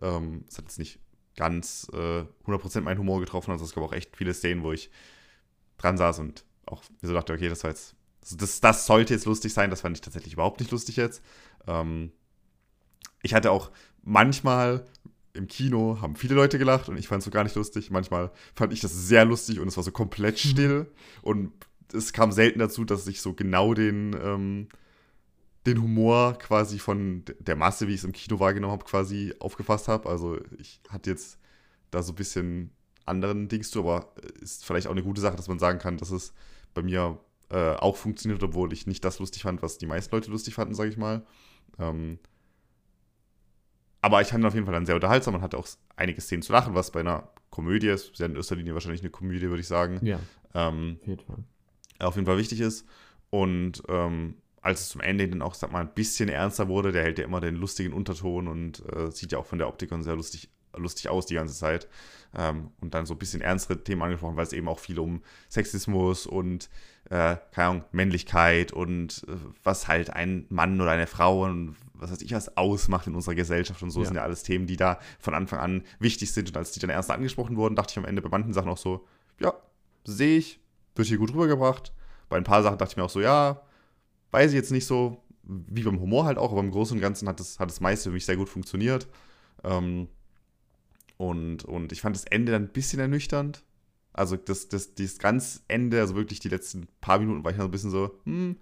Ähm, es hat jetzt nicht ganz äh, 100% meinen Humor getroffen, also es gab auch echt viele Szenen, wo ich dran saß und auch so dachte, okay, das war jetzt also das, das sollte jetzt lustig sein, das fand ich tatsächlich überhaupt nicht lustig jetzt. Ähm, ich hatte auch manchmal im Kino haben viele Leute gelacht und ich fand es so gar nicht lustig. Manchmal fand ich das sehr lustig und es war so komplett mhm. still. Und es kam selten dazu, dass ich so genau den, ähm, den Humor quasi von der Masse, wie ich es im Kino wahrgenommen habe, quasi aufgefasst habe. Also ich hatte jetzt da so ein bisschen anderen Dings zu, aber ist vielleicht auch eine gute Sache, dass man sagen kann, dass es bei mir äh, auch funktioniert, obwohl ich nicht das lustig fand, was die meisten Leute lustig fanden, sage ich mal. Ähm, aber ich fand ihn auf jeden Fall dann sehr unterhaltsam und hatte auch einige Szenen zu lachen, was bei einer Komödie ist. Sehr in erster Linie wahrscheinlich eine Komödie, würde ich sagen. Ja. Ähm, auf jeden Fall. Auf jeden Fall wichtig ist. Und ähm, als es zum Ende dann auch, sag mal, ein bisschen ernster wurde, der hält ja immer den lustigen Unterton und äh, sieht ja auch von der Optik und sehr lustig lustig aus die ganze Zeit. Ähm, und dann so ein bisschen ernstere Themen angesprochen, weil es eben auch viel um Sexismus und, äh, keine Ahnung, Männlichkeit und äh, was halt ein Mann oder eine Frau und was weiß ich was ausmacht in unserer Gesellschaft und so ja. sind ja alles Themen, die da von Anfang an wichtig sind. Und als die dann erst angesprochen wurden, dachte ich am Ende bei manchen Sachen auch so, ja, sehe ich, wird hier gut rübergebracht. Bei ein paar Sachen dachte ich mir auch so, ja, weiß ich jetzt nicht so, wie beim Humor halt auch, aber im Großen und Ganzen hat das, hat das meiste für mich sehr gut funktioniert. Ähm, und, und ich fand das Ende dann ein bisschen ernüchternd. Also das, das, das ganz Ende, also wirklich die letzten paar Minuten war ich noch ein bisschen so, hm,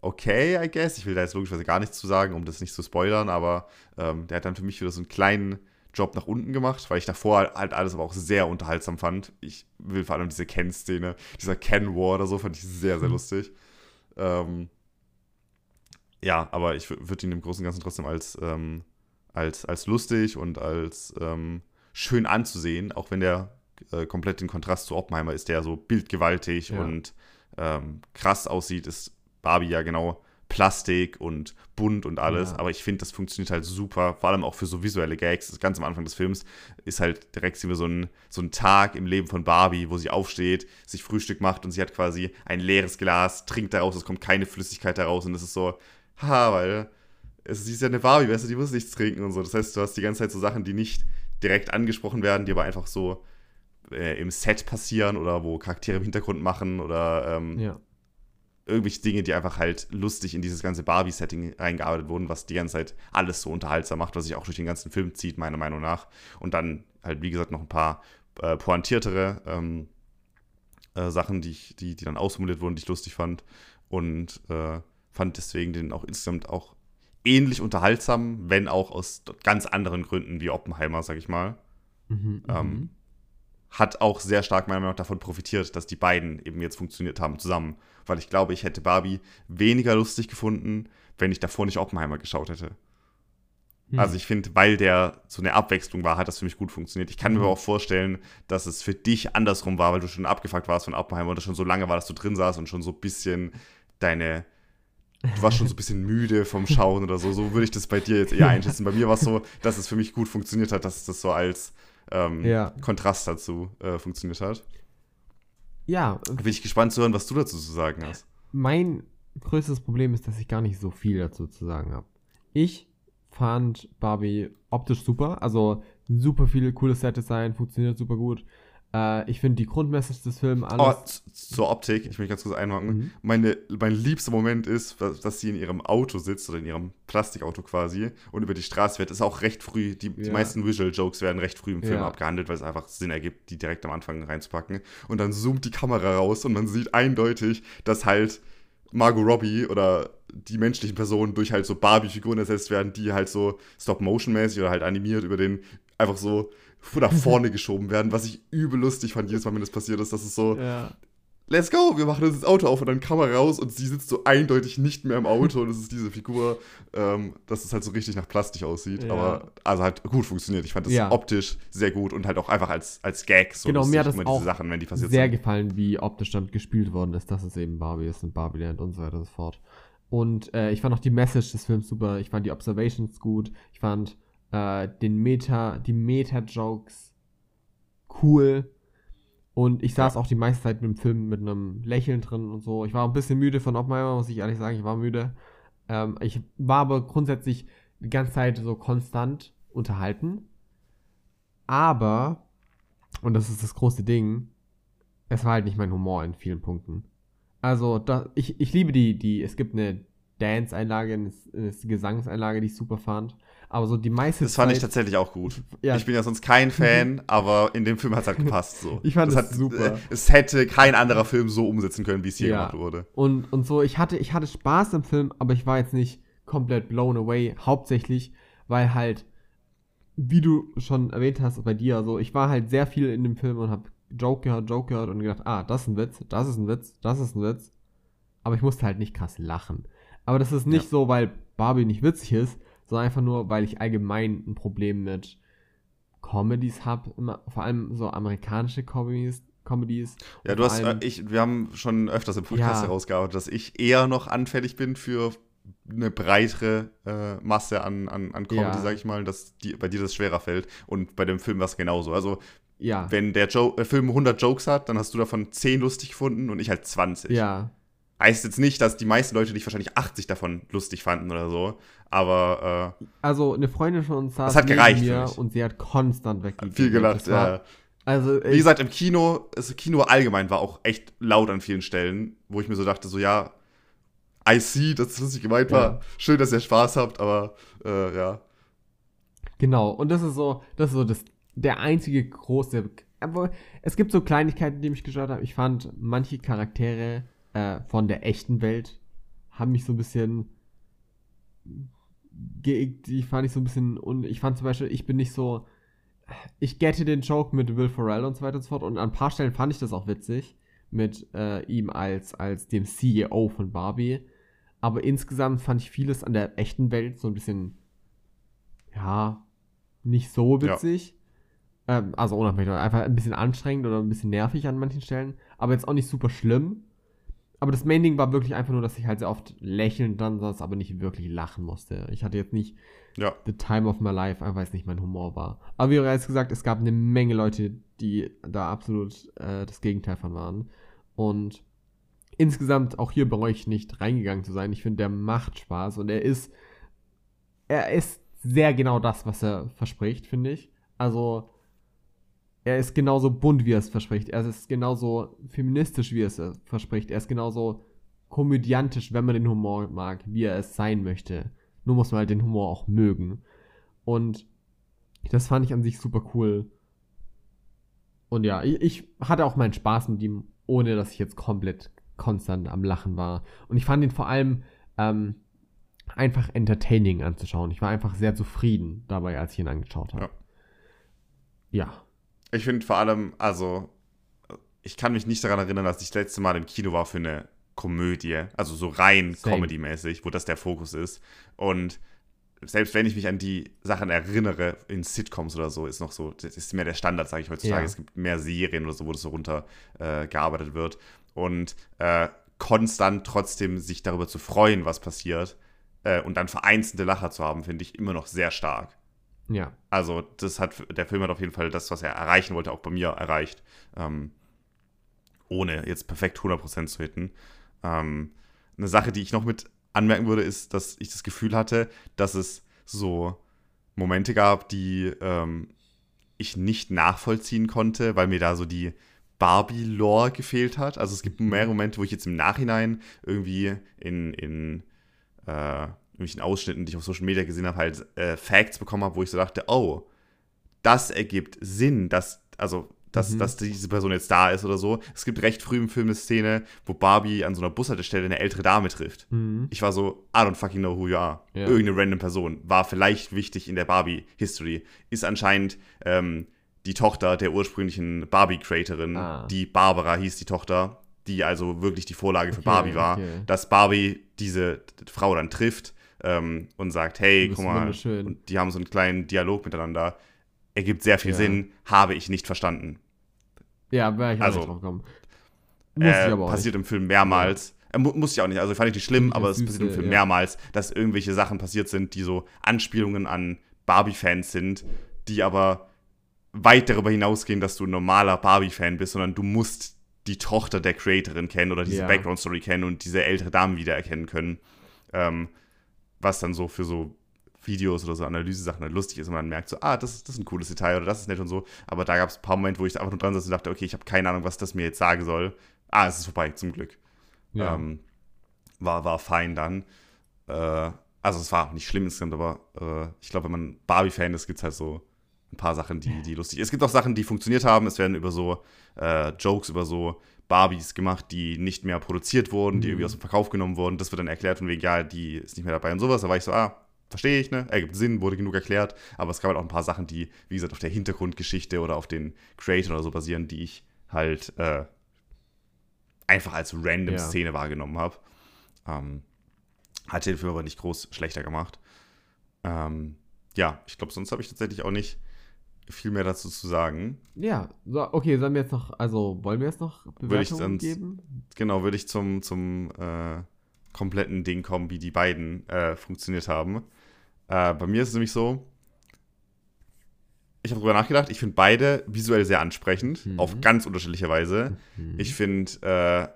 okay, I guess. Ich will da jetzt logischerweise gar nichts zu sagen, um das nicht zu spoilern, aber ähm, der hat dann für mich wieder so einen kleinen Job nach unten gemacht, weil ich davor halt alles aber auch sehr unterhaltsam fand. Ich will vor allem diese Ken-Szene, dieser Ken-War oder so, fand ich sehr, sehr mhm. lustig. Ähm, ja, aber ich würde ihn im Großen und Ganzen trotzdem als, ähm, als, als lustig und als ähm, schön anzusehen, auch wenn der äh, komplett in Kontrast zu Oppenheimer ist, der so bildgewaltig ja. und ähm, krass aussieht, ist Barbie ja genau Plastik und bunt und alles. Ja. Aber ich finde, das funktioniert halt super, vor allem auch für so visuelle Gags. Das ganz am Anfang des Films ist halt direkt sehen wir so ein, so ein Tag im Leben von Barbie, wo sie aufsteht, sich Frühstück macht und sie hat quasi ein leeres Glas, trinkt daraus, es kommt keine Flüssigkeit daraus und es ist so, [laughs] ha, weil es ist ja eine Barbie, weißt du, die muss nichts trinken und so. Das heißt, du hast die ganze Zeit so Sachen, die nicht direkt angesprochen werden, die aber einfach so äh, im Set passieren oder wo Charaktere im Hintergrund machen oder ähm, ja. irgendwelche Dinge, die einfach halt lustig in dieses ganze Barbie-Setting reingearbeitet wurden, was die ganze Zeit alles so unterhaltsam macht, was sich auch durch den ganzen Film zieht, meiner Meinung nach. Und dann halt, wie gesagt, noch ein paar äh, pointiertere ähm, äh, Sachen, die, ich, die, die dann ausformuliert wurden, die ich lustig fand. Und äh, fand deswegen den auch insgesamt auch ähnlich unterhaltsam, wenn auch aus ganz anderen Gründen wie Oppenheimer, sag ich mal. Mhm, Ähm, mhm. hat auch sehr stark meiner Meinung nach davon profitiert, dass die beiden eben jetzt funktioniert haben zusammen. Weil ich glaube, ich hätte Barbie weniger lustig gefunden, wenn ich davor nicht Oppenheimer geschaut hätte. Hm. Also ich finde, weil der so eine Abwechslung war, hat das für mich gut funktioniert. Ich kann mir Mhm. aber auch vorstellen, dass es für dich andersrum war, weil du schon abgefuckt warst von Oppenheimer und das schon so lange war, dass du drin saßt und schon so ein bisschen deine. Du warst schon so ein bisschen müde vom Schauen oder so. So würde ich das bei dir jetzt eher [laughs] einschätzen. Bei mir war es so, dass es für mich gut funktioniert hat, dass das so als ähm, Ja. Kontrast dazu äh, funktioniert hat. ja, bin ich gespannt zu hören, was du dazu zu sagen hast. mein größtes Problem ist, dass ich gar nicht so viel dazu zu sagen habe. Ich fand Barbie optisch super, also super viele coole Set-Design, funktioniert super gut. Äh, ich finde die Grundmessage des Films Oh, alles. z- zur Optik, ich möchte ganz kurz einhaken. Mhm. Meine, mein liebster Moment ist, dass sie in ihrem Auto sitzt oder in ihrem Plastikauto quasi und über die Straße fährt. Ist auch recht früh, die, die Ja. meisten Visual Jokes werden recht früh im Film Ja. abgehandelt, weil es einfach Sinn ergibt, die direkt am Anfang reinzupacken. Und dann zoomt die Kamera raus und man sieht eindeutig, dass halt Margot Robbie oder die menschlichen Personen durch halt so Barbie-Figuren ersetzt werden, die halt so Stop-Motion-mäßig oder halt animiert über den einfach so nach vorne [laughs] geschoben werden, was ich übel lustig fand, jedes Mal, wenn das passiert ist, dass es so, Ja. let's go, wir machen uns das Auto auf und dann Kamera raus und sie sitzt so eindeutig nicht mehr im Auto und es ist diese Figur, ähm, dass es halt so richtig nach Plastik aussieht, Ja. aber also hat gut funktioniert. Ich fand das Ja. optisch sehr gut und halt auch einfach als, als Gag so Genau, mir hat das immer auch diese Sachen, wenn die passiert sehr sind. gefallen, wie optisch dann gespielt worden ist, dass es eben Barbie ist und Barbie Land und so weiter und so fort. Und äh, ich fand auch die Message des Films super. Ich fand die Observations gut. Ich fand äh, den Meta, die Meta-Jokes cool. Und ich saß auch die meiste Zeit mit dem Film mit einem Lächeln drin und so. Ich war ein bisschen müde von Oppenheimer, muss ich ehrlich sagen. Ich war müde. Ähm, ich war aber grundsätzlich die ganze Zeit so konstant unterhalten. Aber, und das ist das große Ding, es war halt nicht mein Humor in vielen Punkten. Also, da, ich, ich liebe die, die, es gibt eine Dance-Einlage, eine, eine Gesangseinlage, die ich super fand. Aber so die meiste Das fand ich Zeit- tatsächlich auch gut. Ja. Ich bin ja sonst kein Fan, aber in dem Film hat es halt gepasst. So. [laughs] Ich fand das es hat, super. äh, Es hätte kein anderer Film so umsetzen können, wie es hier Ja. gemacht wurde. Und, und so, ich hatte, ich hatte Spaß im Film, aber ich war jetzt nicht komplett blown away, hauptsächlich, weil halt, wie du schon erwähnt hast bei dir, so, ich war halt sehr viel in dem Film und hab Joke gehört, Joke gehört und gedacht, ah, das ist ein Witz, das ist ein Witz, das ist ein Witz. Aber ich musste halt nicht krass lachen. Aber das ist nicht Ja. so, weil Barbie nicht witzig ist, sondern einfach nur, weil ich allgemein ein Problem mit Comedies habe, vor allem so amerikanische Comedies. Comedies Ja, du hast, äh, ich, wir haben schon öfters im Podcast Ja. herausgearbeitet, dass ich eher noch anfällig bin für eine breitere äh, Masse an, an, an Comedy, Ja. sag ich mal, dass die, bei dir das schwerer fällt. Und bei dem Film war es genauso. Also, ja, wenn der jo äh, Film 100 Jokes hat, dann hast du davon 10 lustig gefunden und ich halt 20. ja, Heißt jetzt nicht, dass die meisten Leute dich wahrscheinlich 80 davon lustig fanden oder so, aber Also eine Freundin von uns saß hat neben gereicht mir und sie hat konstant äh, weggegeben. viel gelacht. Das war, Ja. Also Wie gesagt, im Kino, das Kino allgemein war auch echt laut an vielen Stellen, wo ich mir so dachte, so ja, I see, dass das lustig gemeint war. Ja. Schön, dass ihr Spaß habt, aber äh, ja. genau. Und das ist so, das ist so das, der einzige große. Aber es gibt so Kleinigkeiten, die mich gestört haben. Ich fand manche Charaktere äh, von der echten Welt haben mich so ein bisschen. Die fand ich so ein bisschen und ich fand zum Beispiel, ich bin nicht so. Ich gette den Joke mit Will Ferrell und so weiter und so fort. Und an ein paar Stellen fand ich das auch witzig. Mit äh, ihm als, als dem CEO von Barbie. Aber insgesamt fand ich vieles an der echten Welt so ein bisschen, ja, nicht so Ja. witzig. Ähm, also unabhängig, einfach ein bisschen anstrengend oder ein bisschen nervig an manchen Stellen. Aber jetzt auch nicht super schlimm. Aber das Main Ding war wirklich einfach nur, dass ich halt sehr oft lächelnd dann saß, aber nicht wirklich lachen musste. Ich hatte jetzt nicht Ja. the time of my life, einfach weil es nicht mein Humor war. Aber wie bereits gesagt, es gab eine Menge Leute, die da absolut äh, das Gegenteil von waren. Und insgesamt auch hier bereue ich nicht reingegangen zu sein. Ich finde, der macht Spaß und er ist, er ist sehr genau das, was er verspricht, finde ich. Also, er ist genauso bunt, wie er es verspricht. Er ist genauso feministisch, wie er es verspricht. Er ist genauso komödiantisch, wenn man den Humor mag, wie er es sein möchte. Nur muss man halt den Humor auch mögen. Und das fand ich an sich super cool. Und ja, ich, ich hatte auch meinen Spaß mit ihm, ohne dass ich jetzt komplett konstant am Lachen war. Und ich fand ihn vor allem, ähm, einfach entertaining anzuschauen. Ich war einfach sehr zufrieden dabei, als ich ihn angeschaut habe. Ja. ja. Ich finde vor allem, also, ich kann mich nicht daran erinnern, dass ich das letzte Mal im Kino war für eine Komödie, also so rein Comedy-mäßig, wo das der Fokus ist. Und selbst wenn ich mich an die Sachen erinnere, in Sitcoms oder so, ist noch so, das ist mehr der Standard, sage ich heutzutage. Ja. Es gibt mehr Serien oder so, wo das so runtergearbeitet äh, wird. Und äh, konstant trotzdem sich darüber zu freuen, was passiert äh, und dann vereinzelte Lacher zu haben, finde ich immer noch sehr stark. Ja. Also, das hat, der Film hat auf jeden Fall das, was er erreichen wollte, auch bei mir erreicht. Ähm, ohne jetzt perfekt 100% zu hitten. Ähm, eine Sache, die ich noch mit anmerken würde, ist, dass ich das Gefühl hatte, dass es so Momente gab, die ähm, ich nicht nachvollziehen konnte, weil mir da so die Barbie-Lore gefehlt hat. Also es gibt mhm. mehrere Momente, wo ich jetzt im Nachhinein irgendwie in, in äh, irgendwelchen Ausschnitten, die ich auf Social Media gesehen habe, halt äh, Facts bekommen habe, wo ich so dachte, oh, das ergibt Sinn, dass, also dass, mhm. dass diese Person jetzt da ist oder so. Es gibt recht früh im Film eine Szene, wo Barbie an so einer Bushaltestelle eine ältere Dame trifft. Mhm. Ich war so, I don't fucking know who you are. Ja. Irgendeine random Person. War vielleicht wichtig in der Barbie-History. Ist anscheinend ähm, die Tochter der ursprünglichen Barbie-Creatorin. Ah. Die Barbara hieß die Tochter, die also wirklich die Vorlage für okay, Barbie war. Okay. Dass Barbie diese Frau dann trifft ähm, und sagt, hey, guck mal. Und die haben so einen kleinen Dialog miteinander ergibt sehr viel ja. Sinn, habe ich nicht verstanden. Ja, wäre ich auch also, nicht drauf gekommen. Äh, passiert nicht. im Film mehrmals. Ja. Äh, mu muss ich auch nicht. Also fand ich nicht schlimm, aber es passiert im Film ja. mehrmals, dass irgendwelche Sachen passiert sind, die so Anspielungen an Barbie-Fans sind, die aber weit darüber hinausgehen, dass du ein normaler Barbie-Fan bist, sondern du musst die Tochter der Creatorin kennen oder diese ja. Background-Story kennen und diese ältere Dame wiedererkennen können. Ähm, was dann so für so Videos oder so Analyse-Sachen halt lustig ist und man merkt so, ah, das, das ist ein cooles Detail oder das ist nett und so. Aber da gab es ein paar Momente, wo ich einfach nur dran saß und dachte, okay, ich habe keine Ahnung, was das mir jetzt sagen soll. Ah, es ist vorbei, zum Glück. Ja. Ähm, war, war fein dann. Äh, also es war nicht schlimm insgesamt, aber äh, ich glaube, wenn man Barbie-Fan ist, gibt es halt so ein paar Sachen, die, die lustig sind. Es gibt auch Sachen, die funktioniert haben. Es werden über so äh, Jokes, über so Barbies gemacht, die nicht mehr produziert wurden, die mhm. irgendwie aus dem Verkauf genommen wurden. Das wird dann erklärt von wegen, ja, die ist nicht mehr dabei und sowas. Da war ich so, ah, verstehe ich, ne? Ergibt Sinn, wurde genug erklärt, aber es gab halt auch ein paar Sachen, die, wie gesagt, auf der Hintergrundgeschichte oder auf den Creator oder so basieren, die ich halt äh, einfach als random ja. Szene wahrgenommen habe. Ähm, hat den Film aber nicht groß schlechter gemacht. Ähm, ja, ich glaube, sonst habe ich tatsächlich auch nicht viel mehr dazu zu sagen. Ja, so, okay, sollen wir jetzt noch, also wollen wir jetzt noch Bewertungen geben? Genau, würde ich zum, zum äh, kompletten Ding kommen, wie die beiden äh, funktioniert haben. Äh, bei mir ist es nämlich so, ich habe darüber nachgedacht, ich finde beide visuell sehr ansprechend, mhm. auf ganz unterschiedliche Weise. Mhm. Ich finde äh,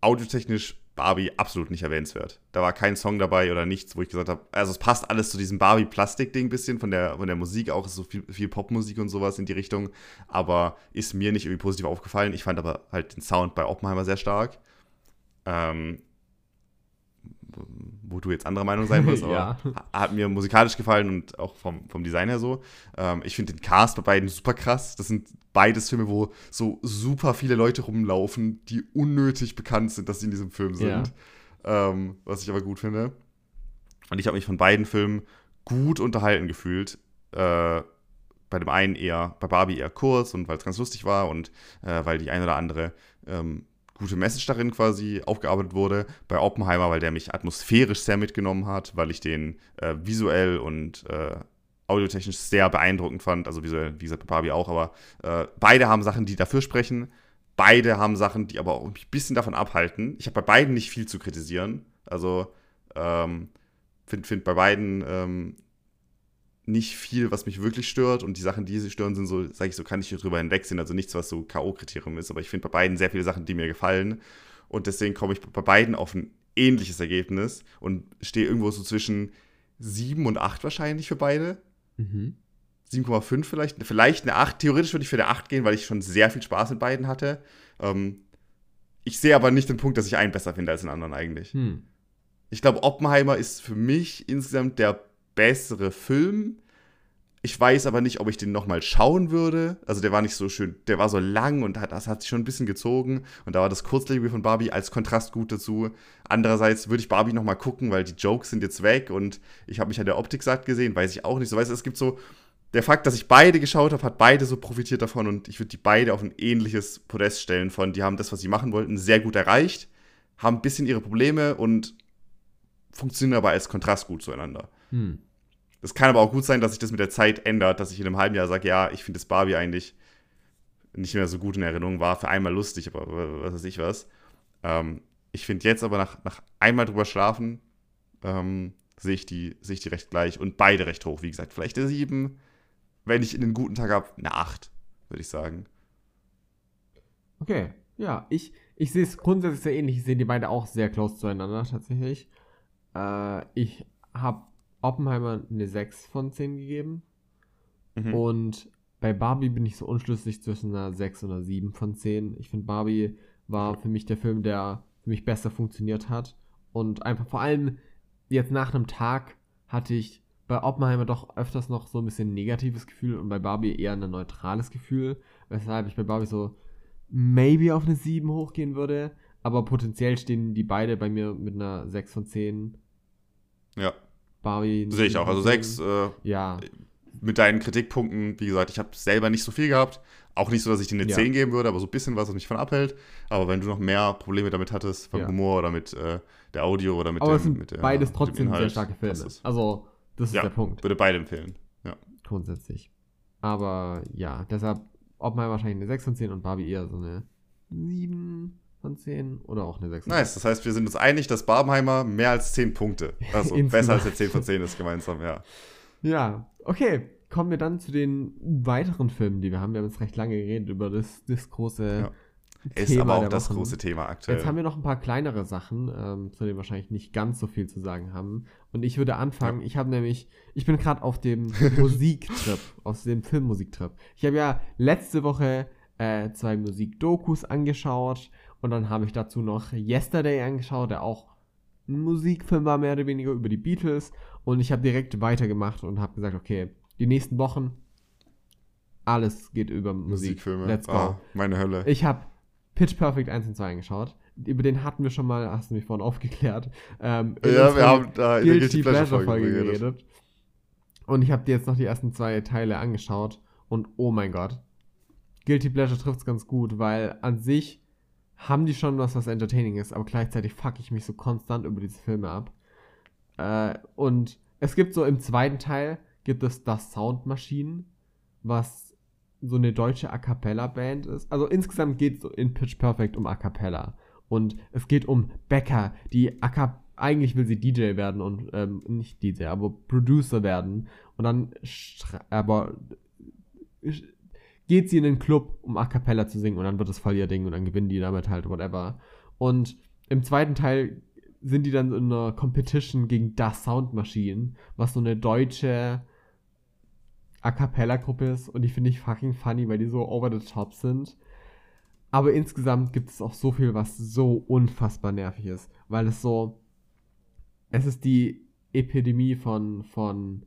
audiotechnisch Barbie absolut nicht erwähnenswert. Da war kein Song dabei oder nichts, wo ich gesagt habe, also es passt alles zu diesem Barbie-Plastik-Ding ein bisschen, von der, von der Musik auch, so viel, viel Popmusik und sowas in die Richtung, aber ist mir nicht irgendwie positiv aufgefallen. Ich fand aber halt den Sound bei Oppenheimer sehr stark. Ähm, wo du jetzt anderer Meinung sein wirst, [laughs] aber ja. hat mir musikalisch gefallen und auch vom, vom Design her so. Ähm, ich finde den Cast bei beiden super krass. Das sind beides Filme, wo so super viele Leute rumlaufen, die unnötig bekannt sind, dass sie in diesem Film sind. Ja. Ähm, was ich aber gut finde. Und ich habe mich von beiden Filmen gut unterhalten gefühlt. Äh, bei dem einen eher, bei Barbie eher kurz und weil es ganz lustig war und äh, weil die eine oder andere ähm, gute Message darin quasi aufgearbeitet wurde. Bei Oppenheimer, weil der mich atmosphärisch sehr mitgenommen hat, weil ich den äh, visuell und äh, audiotechnisch sehr beeindruckend fand. Also visuell, wie gesagt, bei Barbie auch, aber äh, beide haben Sachen, die dafür sprechen. Beide haben Sachen, die aber auch ein bisschen davon abhalten. Ich habe bei beiden nicht viel zu kritisieren. Also ähm, finde find bei beiden ähm, nicht viel, was mich wirklich stört. Und die Sachen, die sie stören, sind so, sage ich so, kann ich drüber hinwegsehen. Also nichts, was so K.O.-Kriterium ist. Aber ich finde bei beiden sehr viele Sachen, die mir gefallen. Und deswegen komme ich bei beiden auf ein ähnliches Ergebnis und stehe irgendwo so zwischen 7 und 8 wahrscheinlich für beide. Mhm. 7,5 vielleicht. Vielleicht eine 8. Theoretisch würde ich für eine 8 gehen, weil ich schon sehr viel Spaß mit beiden hatte. Ähm, ich sehe aber nicht den Punkt, dass ich einen besser finde als den anderen eigentlich. Hm. Ich glaube, Oppenheimer ist für mich insgesamt der bessere Film. Ich weiß aber nicht, ob ich den nochmal schauen würde. Also der war nicht so schön, der war so lang und hat, das hat sich schon ein bisschen gezogen. Und da war das Kurzlebige von Barbie als Kontrast gut dazu. Andererseits würde ich Barbie nochmal gucken, weil die Jokes sind jetzt weg und ich habe mich an der Optik satt gesehen, weiß ich auch nicht. So weißt du, es gibt so, der Fakt, dass ich beide geschaut habe, hat beide so profitiert davon und ich würde die beide auf ein ähnliches Podest stellen von, die haben das, was sie machen wollten, sehr gut erreicht, haben ein bisschen ihre Probleme und funktionieren aber als Kontrast gut zueinander. Hm. Das kann aber auch gut sein, dass sich das mit der Zeit ändert, dass ich in einem halben Jahr sage, ja, ich finde das Barbie eigentlich nicht mehr so gut in Erinnerung, war für einmal lustig, aber was weiß ich was. Ähm, ich finde jetzt aber nach, nach einmal drüber schlafen, ähm, sehe ich, die, seh ich die recht gleich und beide recht hoch. Wie gesagt, vielleicht der 7, wenn ich einen guten Tag habe, eine 8, würde ich sagen. Okay, ja, ich, ich sehe es grundsätzlich sehr ähnlich. Ich sehe die beide auch sehr close zueinander tatsächlich. Äh, ich habe Oppenheimer eine 6 von 10 gegeben. Mhm. Und bei Barbie bin ich so unschlüssig zwischen einer 6 und einer 7 von 10. Ich finde, Barbie war für mich der Film, der für mich besser funktioniert hat. Und einfach vor allem jetzt nach einem Tag hatte ich bei Oppenheimer doch öfters noch so ein bisschen negatives Gefühl und bei Barbie eher ein neutrales Gefühl, weshalb ich bei Barbie so maybe auf eine 7 hochgehen würde, aber potenziell stehen die beide bei mir mit einer 6 von 10. Ja. Barbie. Sehe ich auch. Also 6. Äh, ja. Mit deinen Kritikpunkten, wie gesagt, ich habe selber nicht so viel gehabt. Auch nicht so, dass ich dir eine ja. 10 geben würde, aber so ein bisschen was, was mich von abhält. Aber wenn du noch mehr Probleme damit hattest, vom ja. Humor oder mit äh, der Audio oder mit aber dem. Sind mit der, beides trotzdem Inhalt, sehr starke Filme. Also, das ist ja, der Punkt. Würde beide empfehlen. Ja. Grundsätzlich. Aber ja, deshalb Oppenheimer wahrscheinlich eine 6 von 10 und Barbie eher so eine 7 von 10 oder auch eine 6 von 10. Nice, das heißt, wir sind uns einig, dass Barbenheimer mehr als 10 Punkte, also [laughs] besser als der 10 von 10 ist gemeinsam, ja. Ja, okay. Kommen wir dann zu den weiteren Filmen, die wir haben. Wir haben jetzt recht lange geredet über das, das große ja. Ist Thema aber auch das Wochen. große Thema aktuell. Jetzt haben wir noch ein paar kleinere Sachen, ähm, zu denen wir wahrscheinlich nicht ganz so viel zu sagen haben. Und ich würde anfangen. Ja. Ich habe nämlich, ich bin gerade auf dem [laughs] Musiktrip, auf dem Filmmusiktrip. Ich habe ja letzte Woche äh, zwei Musikdokus angeschaut und dann habe ich dazu noch Yesterday angeschaut, der auch ein Musikfilm war, mehr oder weniger über die Beatles. Und ich habe direkt weitergemacht und habe gesagt, okay, die nächsten Wochen, alles geht über Musik. Musikfilme. Let's go. Ah, meine Hölle. Ich habe Pitch Perfect 1 und 2 angeschaut. Über den hatten wir schon mal, hast du mich vorhin aufgeklärt. Ähm, ja, wir haben da in der Guilty Pleasure Folge, geredet. geredet. Und ich habe dir jetzt noch die ersten zwei Teile angeschaut und oh mein Gott. Guilty Pleasure trifft es ganz gut, weil an sich haben die schon was, was entertaining ist, aber gleichzeitig fuck ich mich so konstant über diese Filme ab. Äh, und es gibt so im zweiten Teil gibt es das Soundmaschinen, was so eine deutsche A Cappella Band ist. Also insgesamt geht es in Pitch Perfect um A Cappella. Und es geht um Becker, die A Cappella eigentlich will sie DJ werden und ähm, nicht DJ, aber Producer werden. Und dann aber geht sie in den Club, um A Cappella zu singen und dann wird es voll ihr Ding und dann gewinnen die damit halt, whatever. Und im zweiten Teil sind die dann in einer Competition gegen Das Soundmaschine, was so eine deutsche A Cappella-Gruppe ist und die finde ich fucking funny, weil die so over the top sind. Aber insgesamt gibt es auch so viel, was so unfassbar nervig ist, weil es so. Es ist die Epidemie von, von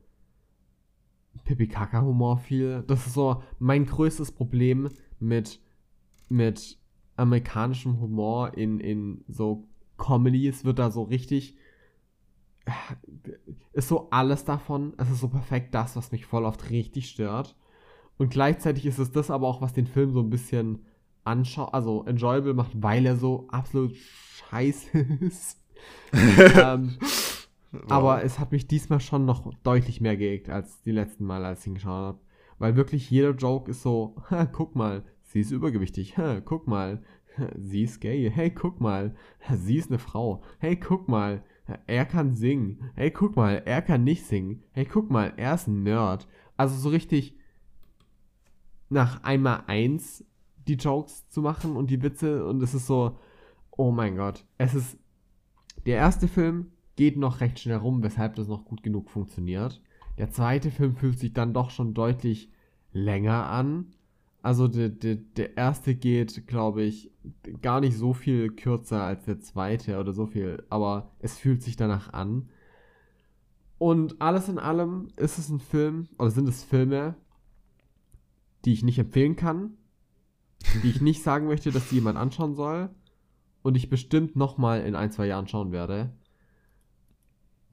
Pipi-Kaka-Humor viel. Das ist so mein größtes Problem mit, mit amerikanischem Humor in, in so Comedies. Wird da so richtig ist so alles davon. Es ist so perfekt das, was mich voll oft richtig stört. Und gleichzeitig ist es das aber auch, was den Film so ein bisschen anschaut, also enjoyable macht, weil er so absolut scheiße [laughs] ist. [laughs] ähm, Aber es hat mich diesmal schon noch deutlich mehr geegt als die letzten Mal, als ich ihn geschaut habe. Weil wirklich jeder Joke ist so, [laughs] guck mal, sie ist übergewichtig, guck mal, sie ist gay, hey, guck mal, sie ist eine Frau, hey, guck mal, er kann singen. Hey, guck mal, er kann nicht singen. Hey, guck mal, er ist ein Nerd. Also so richtig nach einmal eins die Jokes zu machen und die Witze und es ist so, oh mein Gott. Es ist, der erste Film geht noch recht schnell rum, weshalb das noch gut genug funktioniert. Der zweite Film fühlt sich dann doch schon deutlich länger an also der, der, der erste geht, glaube ich, gar nicht so viel kürzer als der zweite oder so viel, aber es fühlt sich danach an. Und alles in allem ist es ein Film, oder sind es Filme, die ich nicht empfehlen kann, die ich nicht sagen möchte, dass die jemand anschauen soll und ich bestimmt nochmal in ein, zwei Jahren schauen werde.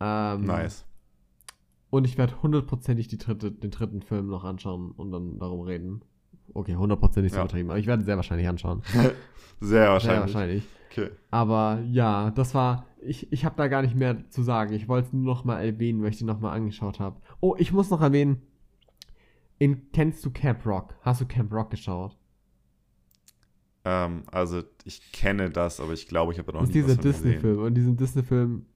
Ähm, Nice. Und ich werde hundertprozentig dritte, den dritten Film noch anschauen und dann darum reden. Okay, hundertprozentig so Ja. übertrieben, aber ich werde ihn sehr wahrscheinlich anschauen. [laughs] Sehr Sehr wahrscheinlich. wahrscheinlich. Okay. Aber ja, das war. Ich, ich habe da gar nicht mehr zu sagen. Ich wollte es nur noch mal erwähnen, weil ich den noch mal angeschaut habe. Oh, ich muss noch erwähnen. In, kennst du Camp Rock? Hast du Camp Rock geschaut? Ähm, also ich kenne das, aber ich glaube, ich habe noch Das ist nie dieser was gesehen. Disney-Film. Und in diesem Disney-Film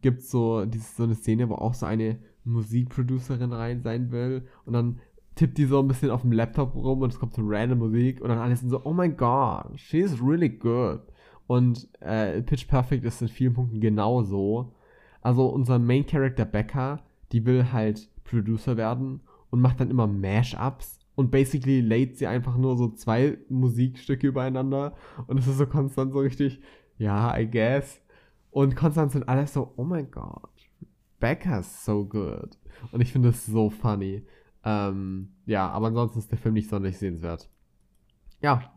gibt so, dieses- so eine Szene, wo auch so eine Musikproducerin rein sein will. Und dann tippt die so ein bisschen auf dem Laptop rum und es kommt so random Musik. Und dann alle sind so, oh my god, she's really good. Und äh, Pitch Perfect ist in vielen Punkten genauso. Also unser Main Character Becca, die will halt Producer werden und macht dann immer Mashups. Und basically lädt sie einfach nur so zwei Musikstücke übereinander. Und es ist so konstant so richtig, ja, I guess. Und konstant sind alle so, oh my god, Becca's so good. Und ich finde es so funny. Ähm, ja, aber ansonsten ist der Film nicht sonderlich sehenswert. Ja,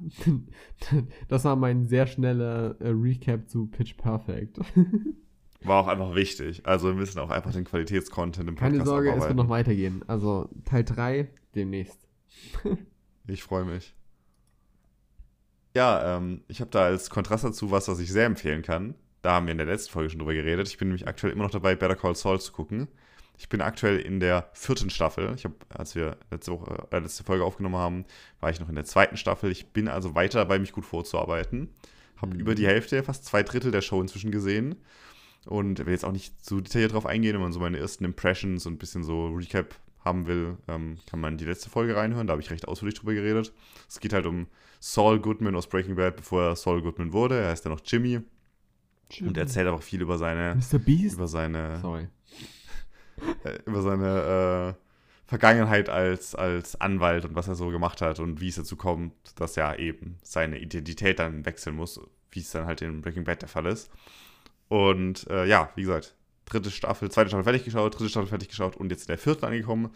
[laughs] das war mein sehr schneller äh, Recap zu Pitch Perfect. [laughs] War auch einfach wichtig. Also wir müssen auch einfach den Qualitätscontent im Keine Podcast Sorge, es wird abarbeiten. noch weitergehen. Also Teil 3 demnächst. [laughs] Ich freue mich. Ja, ähm, ich habe da als Kontrast dazu was, was ich sehr empfehlen kann. Da haben wir in der letzten Folge schon drüber geredet. Ich bin nämlich aktuell immer noch dabei, Better Call Saul zu gucken. Ich bin aktuell in der vierten Staffel. Ich habe, als wir letzte, Woche, äh, letzte Folge aufgenommen haben, war ich noch in der zweiten Staffel. Ich bin also weiter dabei, mich gut vorzuarbeiten. Habe Mhm. über die Hälfte, fast zwei Drittel der Show inzwischen gesehen. Und will jetzt auch nicht zu detailliert drauf eingehen, wenn man so meine ersten Impressions und ein bisschen so Recap haben will, ähm, kann man die letzte Folge reinhören. Da habe ich recht ausführlich drüber geredet. Es geht halt um Saul Goodman aus Breaking Bad, bevor er Saul Goodman wurde. Er heißt ja noch Jimmy und er erzählt einfach viel über seine, Mr. Beast? über seine, Sorry. [laughs] äh, über seine äh, Vergangenheit als, als Anwalt und was er so gemacht hat und wie es dazu kommt, dass er eben seine Identität dann wechseln muss, wie es dann halt in Breaking Bad der Fall ist. Und äh, ja, wie gesagt, dritte Staffel, zweite Staffel fertig geschaut, dritte Staffel fertig geschaut und jetzt in der vierten angekommen.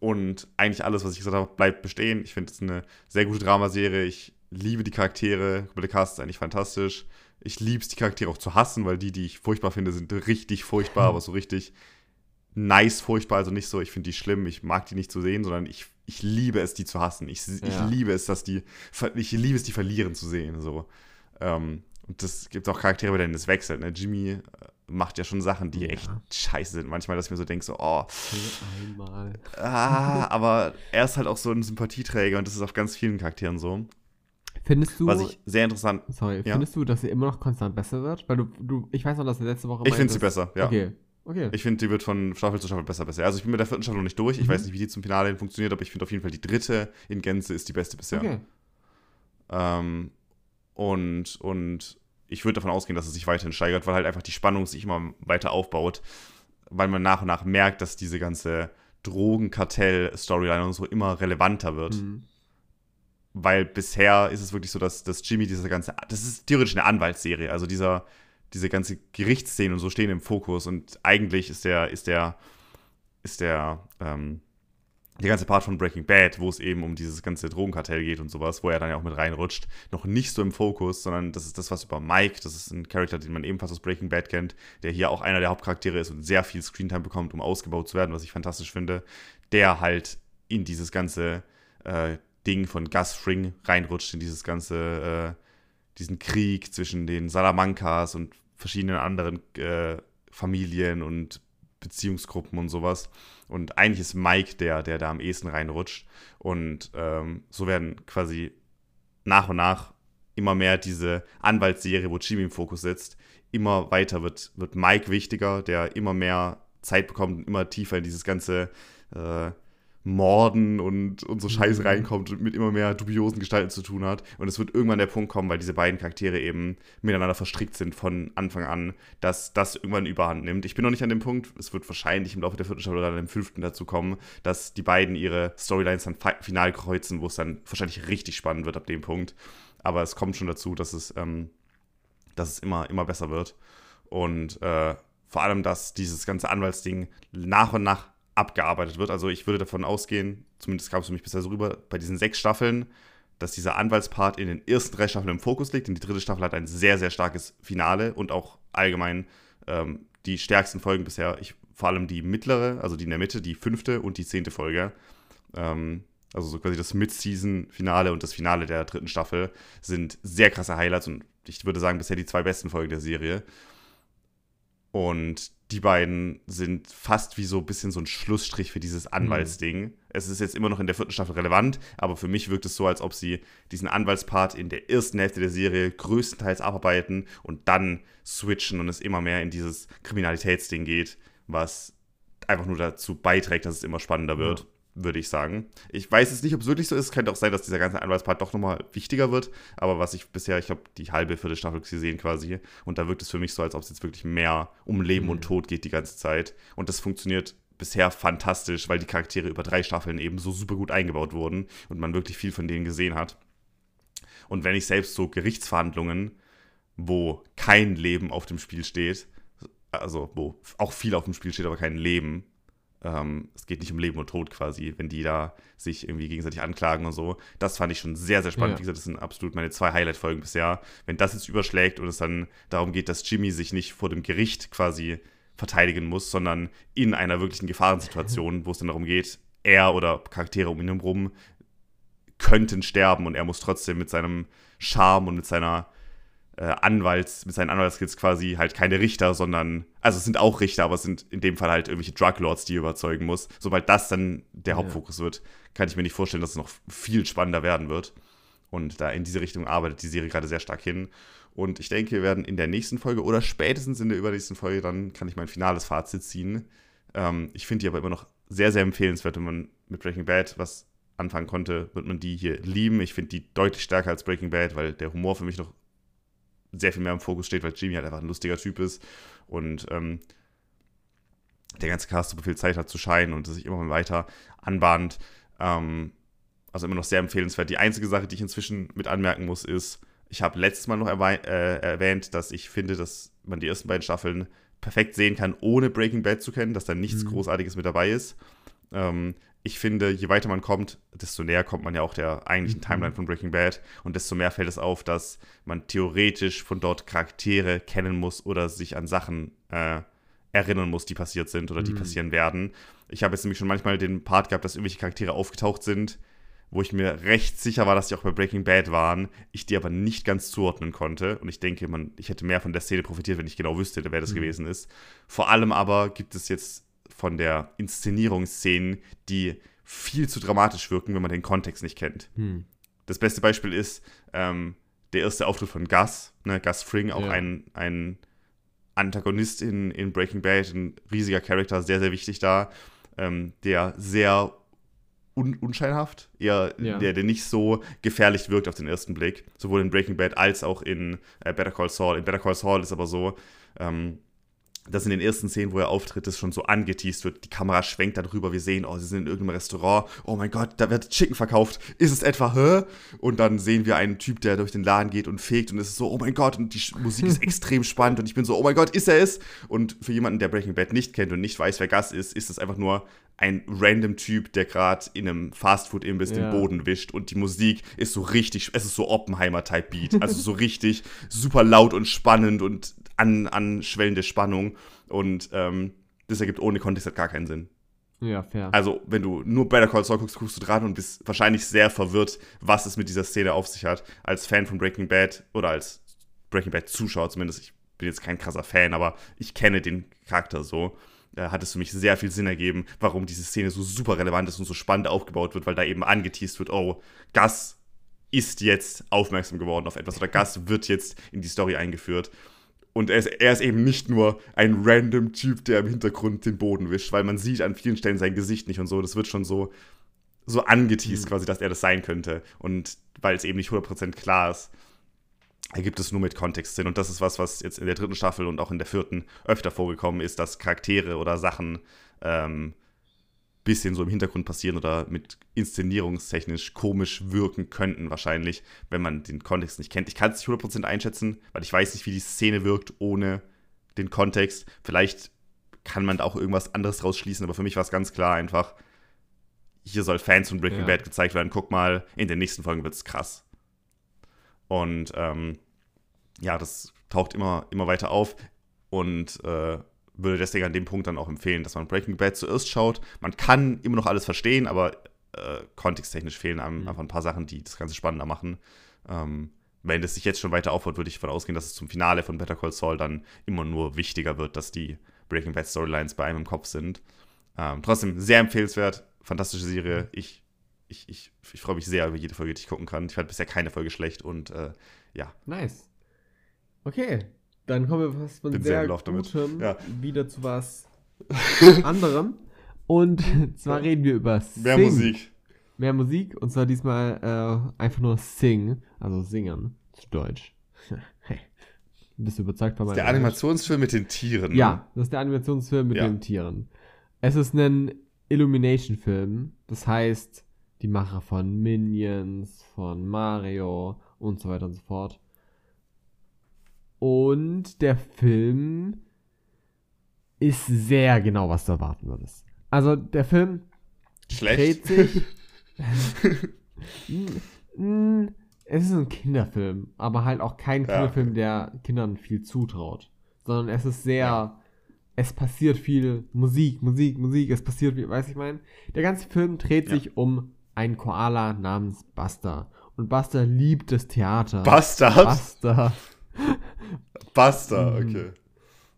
Und eigentlich alles, was ich gesagt habe, bleibt bestehen. Ich finde es eine sehr gute Dramaserie. Ich liebe die Charaktere. Der Cast ist eigentlich fantastisch. Ich liebe es, die Charaktere auch zu hassen, weil die, die ich furchtbar finde, sind richtig furchtbar, aber so richtig nice furchtbar. Also nicht so, ich finde die schlimm, ich mag die nicht zu sehen, sondern ich, ich liebe es, die zu hassen. Ich, ich Ja. liebe es, dass die, ich liebe es, die verlieren zu sehen. So. Ähm, und das gibt auch Charaktere, bei denen es wechselt. Ne? Jimmy äh, macht ja schon Sachen, die Ja. echt scheiße sind. Manchmal, dass ich mir so denke, so, oh, einmal. ah, aber er ist halt auch so ein Sympathieträger und das ist auf ganz vielen Charakteren so. Findest du, Was ich sehr interessant. sorry, Ja. findest du, dass sie immer noch konstant besser wird? Weil du, du ich weiß noch, dass du letzte Woche Ich finde sie besser, ja. Okay, okay. Ich finde, die wird von Staffel zu Staffel besser, besser. Also ich bin mit der vierten Staffel noch nicht durch. Ich Mhm. weiß nicht, wie die zum Finale hin funktioniert, aber ich finde auf jeden Fall die dritte in Gänze ist die beste bisher. okay. Ähm, und, und ich würde davon ausgehen, dass es sich weiterhin steigert, weil halt einfach die Spannung sich immer weiter aufbaut, weil man nach und nach merkt, dass diese ganze Drogenkartell-Storyline und so immer relevanter wird. Mhm. Weil bisher ist es wirklich so, dass, dass Jimmy diese ganze, das ist theoretisch eine Anwaltsserie, also dieser, diese ganze Gerichtsszene und so stehen im Fokus und eigentlich ist der, ist der, ist der, ähm, der ganze Part von Breaking Bad, wo es eben um dieses ganze Drogenkartell geht und sowas, wo er dann ja auch mit reinrutscht, noch nicht so im Fokus, sondern das ist das, was über Mike, das ist ein Charakter, den man ebenfalls aus Breaking Bad kennt, der hier auch einer der Hauptcharaktere ist und sehr viel Screentime bekommt, um ausgebaut zu werden, was ich fantastisch finde, der halt in dieses ganze äh, Ding von Gus Fring reinrutscht, in dieses ganze, äh, diesen Krieg zwischen den Salamancas und verschiedenen anderen äh, Familien und Beziehungsgruppen und sowas. Und eigentlich ist Mike der, der da am ehesten reinrutscht. Und ähm, so werden quasi nach und nach immer mehr diese Anwaltsserie, wo Jimmy im Fokus sitzt, immer weiter wird, wird Mike wichtiger, der immer mehr Zeit bekommt und immer tiefer in dieses ganze äh, Morden und, und so Scheiße Mhm. reinkommt und mit immer mehr dubiosen Gestalten zu tun hat. Und es wird irgendwann der Punkt kommen, weil diese beiden Charaktere eben miteinander verstrickt sind von Anfang an, dass das irgendwann überhand nimmt. Ich bin noch nicht an dem Punkt, es wird wahrscheinlich im Laufe der vierten Staffel oder dann im fünften dazu kommen, dass die beiden ihre Storylines dann fi- final kreuzen, wo es dann wahrscheinlich richtig spannend wird ab dem Punkt. Aber es kommt schon dazu, dass es, ähm, dass es immer, immer besser wird. Und äh, vor allem, dass dieses ganze Anwaltsding nach und nach abgearbeitet wird. Also ich würde davon ausgehen, zumindest kam es für mich bisher so rüber, bei diesen sechs Staffeln, dass dieser Anwaltspart in den ersten drei Staffeln im Fokus liegt. Denn die dritte Staffel hat ein sehr, sehr starkes Finale und auch allgemein ähm, die stärksten Folgen bisher. Ich, vor allem die mittlere, also die in der Mitte, die fünfte und die zehnte Folge. Ähm, also so quasi das Mid-Season-Finale und das Finale der dritten Staffel sind sehr krasse Highlights und ich würde sagen bisher die zwei besten Folgen der Serie. Und die beiden sind fast wie so ein bisschen so ein Schlussstrich für dieses Anwaltsding. Mhm. Es ist jetzt immer noch in der vierten Staffel relevant, aber für mich wirkt es so, als ob sie diesen Anwaltspart in der ersten Hälfte der Serie größtenteils abarbeiten und dann switchen und es immer mehr in dieses Kriminalitätsding geht, was einfach nur dazu beiträgt, dass es immer spannender wird. Ja würde ich sagen. Ich weiß jetzt nicht, ob es wirklich so ist. Könnte auch sein, dass dieser ganze Anwaltspart doch nochmal wichtiger wird. Aber was ich bisher, ich habe die halbe vierte Staffel gesehen quasi. Und da wirkt es für mich so, als ob es jetzt wirklich mehr um Leben mhm. und Tod geht die ganze Zeit. Und das funktioniert bisher fantastisch, weil die Charaktere über drei Staffeln eben so super gut eingebaut wurden und man wirklich viel von denen gesehen hat. Und wenn ich selbst so Gerichtsverhandlungen, wo kein Leben auf dem Spiel steht, also wo auch viel auf dem Spiel steht, aber kein Leben, ähm, es geht nicht um Leben und Tod quasi, wenn die da sich irgendwie gegenseitig anklagen und so. Das fand ich schon sehr, sehr spannend. Ja. Wie gesagt, das sind absolut meine zwei Highlight-Folgen bisher. Wenn das jetzt überschlägt und es dann darum geht, dass Jimmy sich nicht vor dem Gericht quasi verteidigen muss, sondern in einer wirklichen Gefahrensituation, wo es dann darum geht, er oder Charaktere um ihn herum könnten sterben und er muss trotzdem mit seinem Charme und mit seiner äh, Anwalts, mit seinen Anwaltskills quasi halt keine Richter, sondern, also es sind auch Richter, aber es sind in dem Fall halt irgendwelche Druglords, die er überzeugen muss. Sobald das dann der Hauptfokus ja. wird, kann ich mir nicht vorstellen, dass es noch viel spannender werden wird. Und da in diese Richtung arbeitet die Serie gerade sehr stark hin. Und ich denke, wir werden in der nächsten Folge oder spätestens in der übernächsten Folge, dann kann ich mein finales Fazit ziehen. Ähm, ich finde die aber immer noch sehr, sehr empfehlenswert, wenn man mit Breaking Bad was anfangen konnte, wird man die hier lieben. Ich finde die deutlich stärker als Breaking Bad, weil der Humor für mich noch sehr viel mehr im Fokus steht, weil Jimmy halt einfach ein lustiger Typ ist und ähm, der ganze Cast super viel Zeit hat zu scheinen und sich immer weiter anbahnt. Ähm, also immer noch sehr empfehlenswert. Die einzige Sache, die ich inzwischen mit anmerken muss, ist, ich habe letztes Mal noch äh, erwähnt, dass ich finde, dass man die ersten beiden Staffeln perfekt sehen kann, ohne Breaking Bad zu kennen, dass da nichts mhm. Großartiges mit dabei ist. Ähm, ich finde, je weiter man kommt, desto näher kommt man ja auch der eigentlichen mhm. Timeline von Breaking Bad und desto mehr fällt es auf, dass man theoretisch von dort Charaktere kennen muss oder sich an Sachen äh, erinnern muss, die passiert sind oder die mhm. passieren werden. Ich habe jetzt nämlich schon manchmal den Part gehabt, dass irgendwelche Charaktere aufgetaucht sind, wo ich mir recht sicher war, dass die auch bei Breaking Bad waren, ich die aber nicht ganz zuordnen konnte. Und ich denke, man, ich hätte mehr von der Szene profitiert, wenn ich genau wüsste, wer das mhm. gewesen ist. Vor allem aber gibt es jetzt von der Inszenierungsszenen, die viel zu dramatisch wirken, wenn man den Kontext nicht kennt. Hm. Das beste Beispiel ist ähm, der erste Auftritt von Gus, ne, Gus Fring, auch ja. ein, ein Antagonist in, in Breaking Bad, ein riesiger Charakter, sehr, sehr wichtig da, ähm, der sehr un unscheinhaft, eher ja. der, der nicht so gefährlich wirkt auf den ersten Blick, sowohl in Breaking Bad als auch in äh, Better Call Saul. In Better Call Saul ist aber so, ähm, dass in den ersten Szenen, wo er auftritt, das schon so angeteased wird. Die Kamera schwenkt darüber, wir sehen, oh, sie sind in irgendeinem Restaurant, oh mein Gott, da wird Chicken verkauft. Ist es etwa, hä? Und dann sehen wir einen Typ, der durch den Laden geht und fegt und es ist so, oh mein Gott, und die Musik ist [laughs] extrem spannend und ich bin so, oh mein Gott, ist er es? Und für jemanden, der Breaking Bad nicht kennt und nicht weiß, wer Gas ist, ist es einfach nur ein random Typ, der gerade in einem Fastfood-Imbiss ja. den Boden wischt und die Musik ist so richtig, es ist so Oppenheimer-Type-Beat, also so richtig super laut und spannend und an, anschwellende Spannung und ähm, das ergibt ohne Kontext halt gar keinen Sinn. Ja, fair. Also, wenn du nur Better Call Saul guckst, guckst du dran und bist wahrscheinlich sehr verwirrt, was es mit dieser Szene auf sich hat. Als Fan von Breaking Bad oder als Breaking Bad Zuschauer zumindest, ich bin jetzt kein krasser Fan, aber ich kenne den Charakter so äh, hat es für mich sehr viel Sinn ergeben, warum diese Szene so super relevant ist und so spannend aufgebaut wird, weil da eben angeteased wird, oh, Gus ist jetzt aufmerksam geworden auf etwas oder Gus wird jetzt in die Story eingeführt. Und er ist, er ist, eben nicht nur ein random Typ, der im Hintergrund den Boden wischt, weil man sieht an vielen Stellen sein Gesicht nicht und so. Das wird schon so, so angeteased mhm. quasi, dass er das sein könnte. Und weil es eben nicht 100% klar ist, ergibt es nur mit Kontext Sinn. Und das ist was, was jetzt in der dritten Staffel und auch in der vierten öfter vorgekommen ist, dass Charaktere oder Sachen ähm, bisschen so im Hintergrund passieren oder mit inszenierungstechnisch komisch wirken könnten, wahrscheinlich, wenn man den Kontext nicht kennt. Ich kann es nicht 100% einschätzen, weil ich weiß nicht, wie die Szene wirkt, ohne den Kontext. Vielleicht kann man da auch irgendwas anderes rausschließen, aber für mich war es ganz klar einfach, hier soll Fans von Breaking ja. Bad gezeigt werden. Guck mal, in den nächsten Folgen wird es krass. Und ähm, ja, das taucht immer, immer weiter auf und äh, würde deswegen an dem Punkt dann auch empfehlen, dass man Breaking Bad zuerst schaut. Man kann immer noch alles verstehen, aber äh, kontexttechnisch fehlen einem mhm. einfach ein paar Sachen, die das Ganze spannender machen. Ähm, wenn das sich jetzt schon weiter aufbaut, würde ich davon ausgehen, dass es zum Finale von Better Call Saul dann immer nur wichtiger wird, dass die Breaking Bad Storylines bei einem im Kopf sind. Ähm, trotzdem sehr empfehlenswert, fantastische Serie. Ich, ich, ich, ich freue mich sehr über jede Folge, die ich gucken kann. Ich fand bisher keine Folge schlecht und äh, ja. Nice. Okay, dann kommen wir fast von Bin sehr, sehr gutem ja. wieder zu was [laughs] anderem. Und [laughs] zwar reden wir über Sing. Mehr Musik. Mehr Musik und zwar diesmal äh, einfach nur Sing, also singen, zu Deutsch. [laughs] hey. Bist du überzeugt von meinem Der Animationsfilm mit den Tieren. Ne? Ja, das ist der Animationsfilm mit ja. den Tieren. Es ist ein Illumination-Film, das heißt, die Macher von Minions, von Mario und so weiter und so fort. Und der Film ist sehr genau, was du erwarten würdest. Also der Film Schlecht. dreht sich. [laughs] es ist ein Kinderfilm, aber halt auch kein Kinderfilm, der Kindern viel zutraut. Sondern es ist sehr. Ja. Es passiert viel Musik, Musik, Musik, es passiert viel, weiß ich mein. Der ganze Film dreht ja. sich um einen Koala namens Buster. Und Buster liebt das Theater. Buster? Buster. Buster, mhm. okay.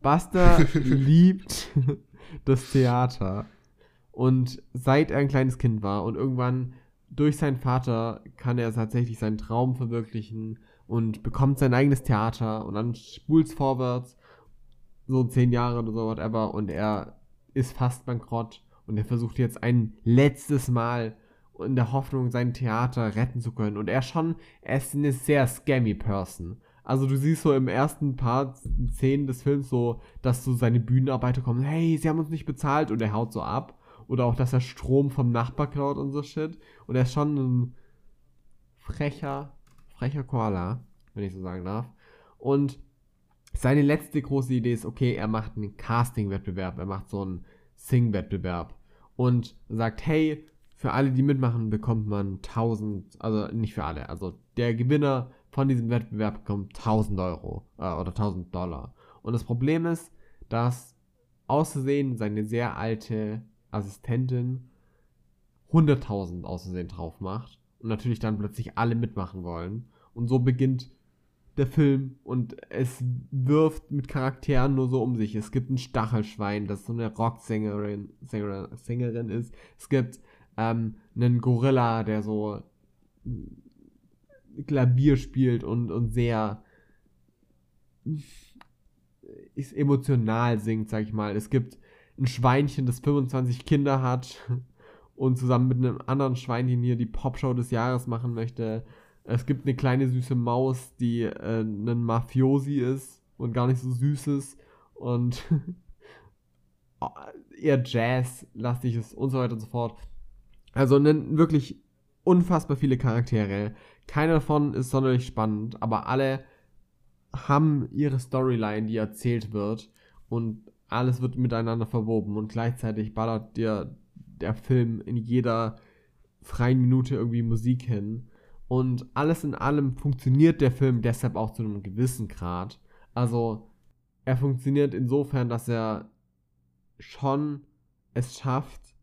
Buster [laughs] liebt das Theater. Und seit er ein kleines Kind war und irgendwann durch seinen Vater kann er tatsächlich seinen Traum verwirklichen und bekommt sein eigenes Theater und dann spult's vorwärts, so zehn Jahre oder so, whatever, und er ist fast bankrott und er versucht jetzt ein letztes Mal in der Hoffnung, sein Theater retten zu können. Und er schon, er ist eine sehr scammy Person. Also du siehst so im ersten Part Szenen des Films so, dass so seine Bühnenarbeiter kommen, hey, sie haben uns nicht bezahlt und er haut so ab. Oder auch, dass er Strom vom Nachbar klaut und so shit. Und er ist schon ein frecher, frecher Koala, wenn ich so sagen darf. Und seine letzte große Idee ist, okay, er macht einen Casting-Wettbewerb, er macht so einen Sing-Wettbewerb und sagt, hey, für alle, die mitmachen, bekommt man 1000, also nicht für alle, also der Gewinner von diesem Wettbewerb bekommt 1000 Euro äh, oder 1000 Dollar. Und das Problem ist, dass auszusehen seine sehr alte Assistentin 100.000 auszusehen drauf macht und natürlich dann plötzlich alle mitmachen wollen. Und so beginnt der Film und es wirft mit Charakteren nur so um sich. Es gibt ein Stachelschwein, das so eine Rocksängerin Sängerin ist. Es gibt ähm, einen Gorilla, der so Klavier spielt und, und sehr ist emotional singt, sag ich mal. Es gibt ein Schweinchen, das 25 Kinder hat [laughs] und zusammen mit einem anderen Schweinchen hier die Popshow des Jahres machen möchte. Es gibt eine kleine süße Maus, die äh, ein Mafiosi ist und gar nicht so süß ist und [laughs] eher Jazz-lastig ist und so weiter und so fort. Also ne, wirklich unfassbar viele Charaktere. Keiner davon ist sonderlich spannend, aber alle haben ihre Storyline, die erzählt wird und alles wird miteinander verwoben und gleichzeitig ballert dir der Film in jeder freien Minute irgendwie Musik hin und alles in allem funktioniert der Film deshalb auch zu einem gewissen Grad. Also er funktioniert insofern, dass er schon es schafft,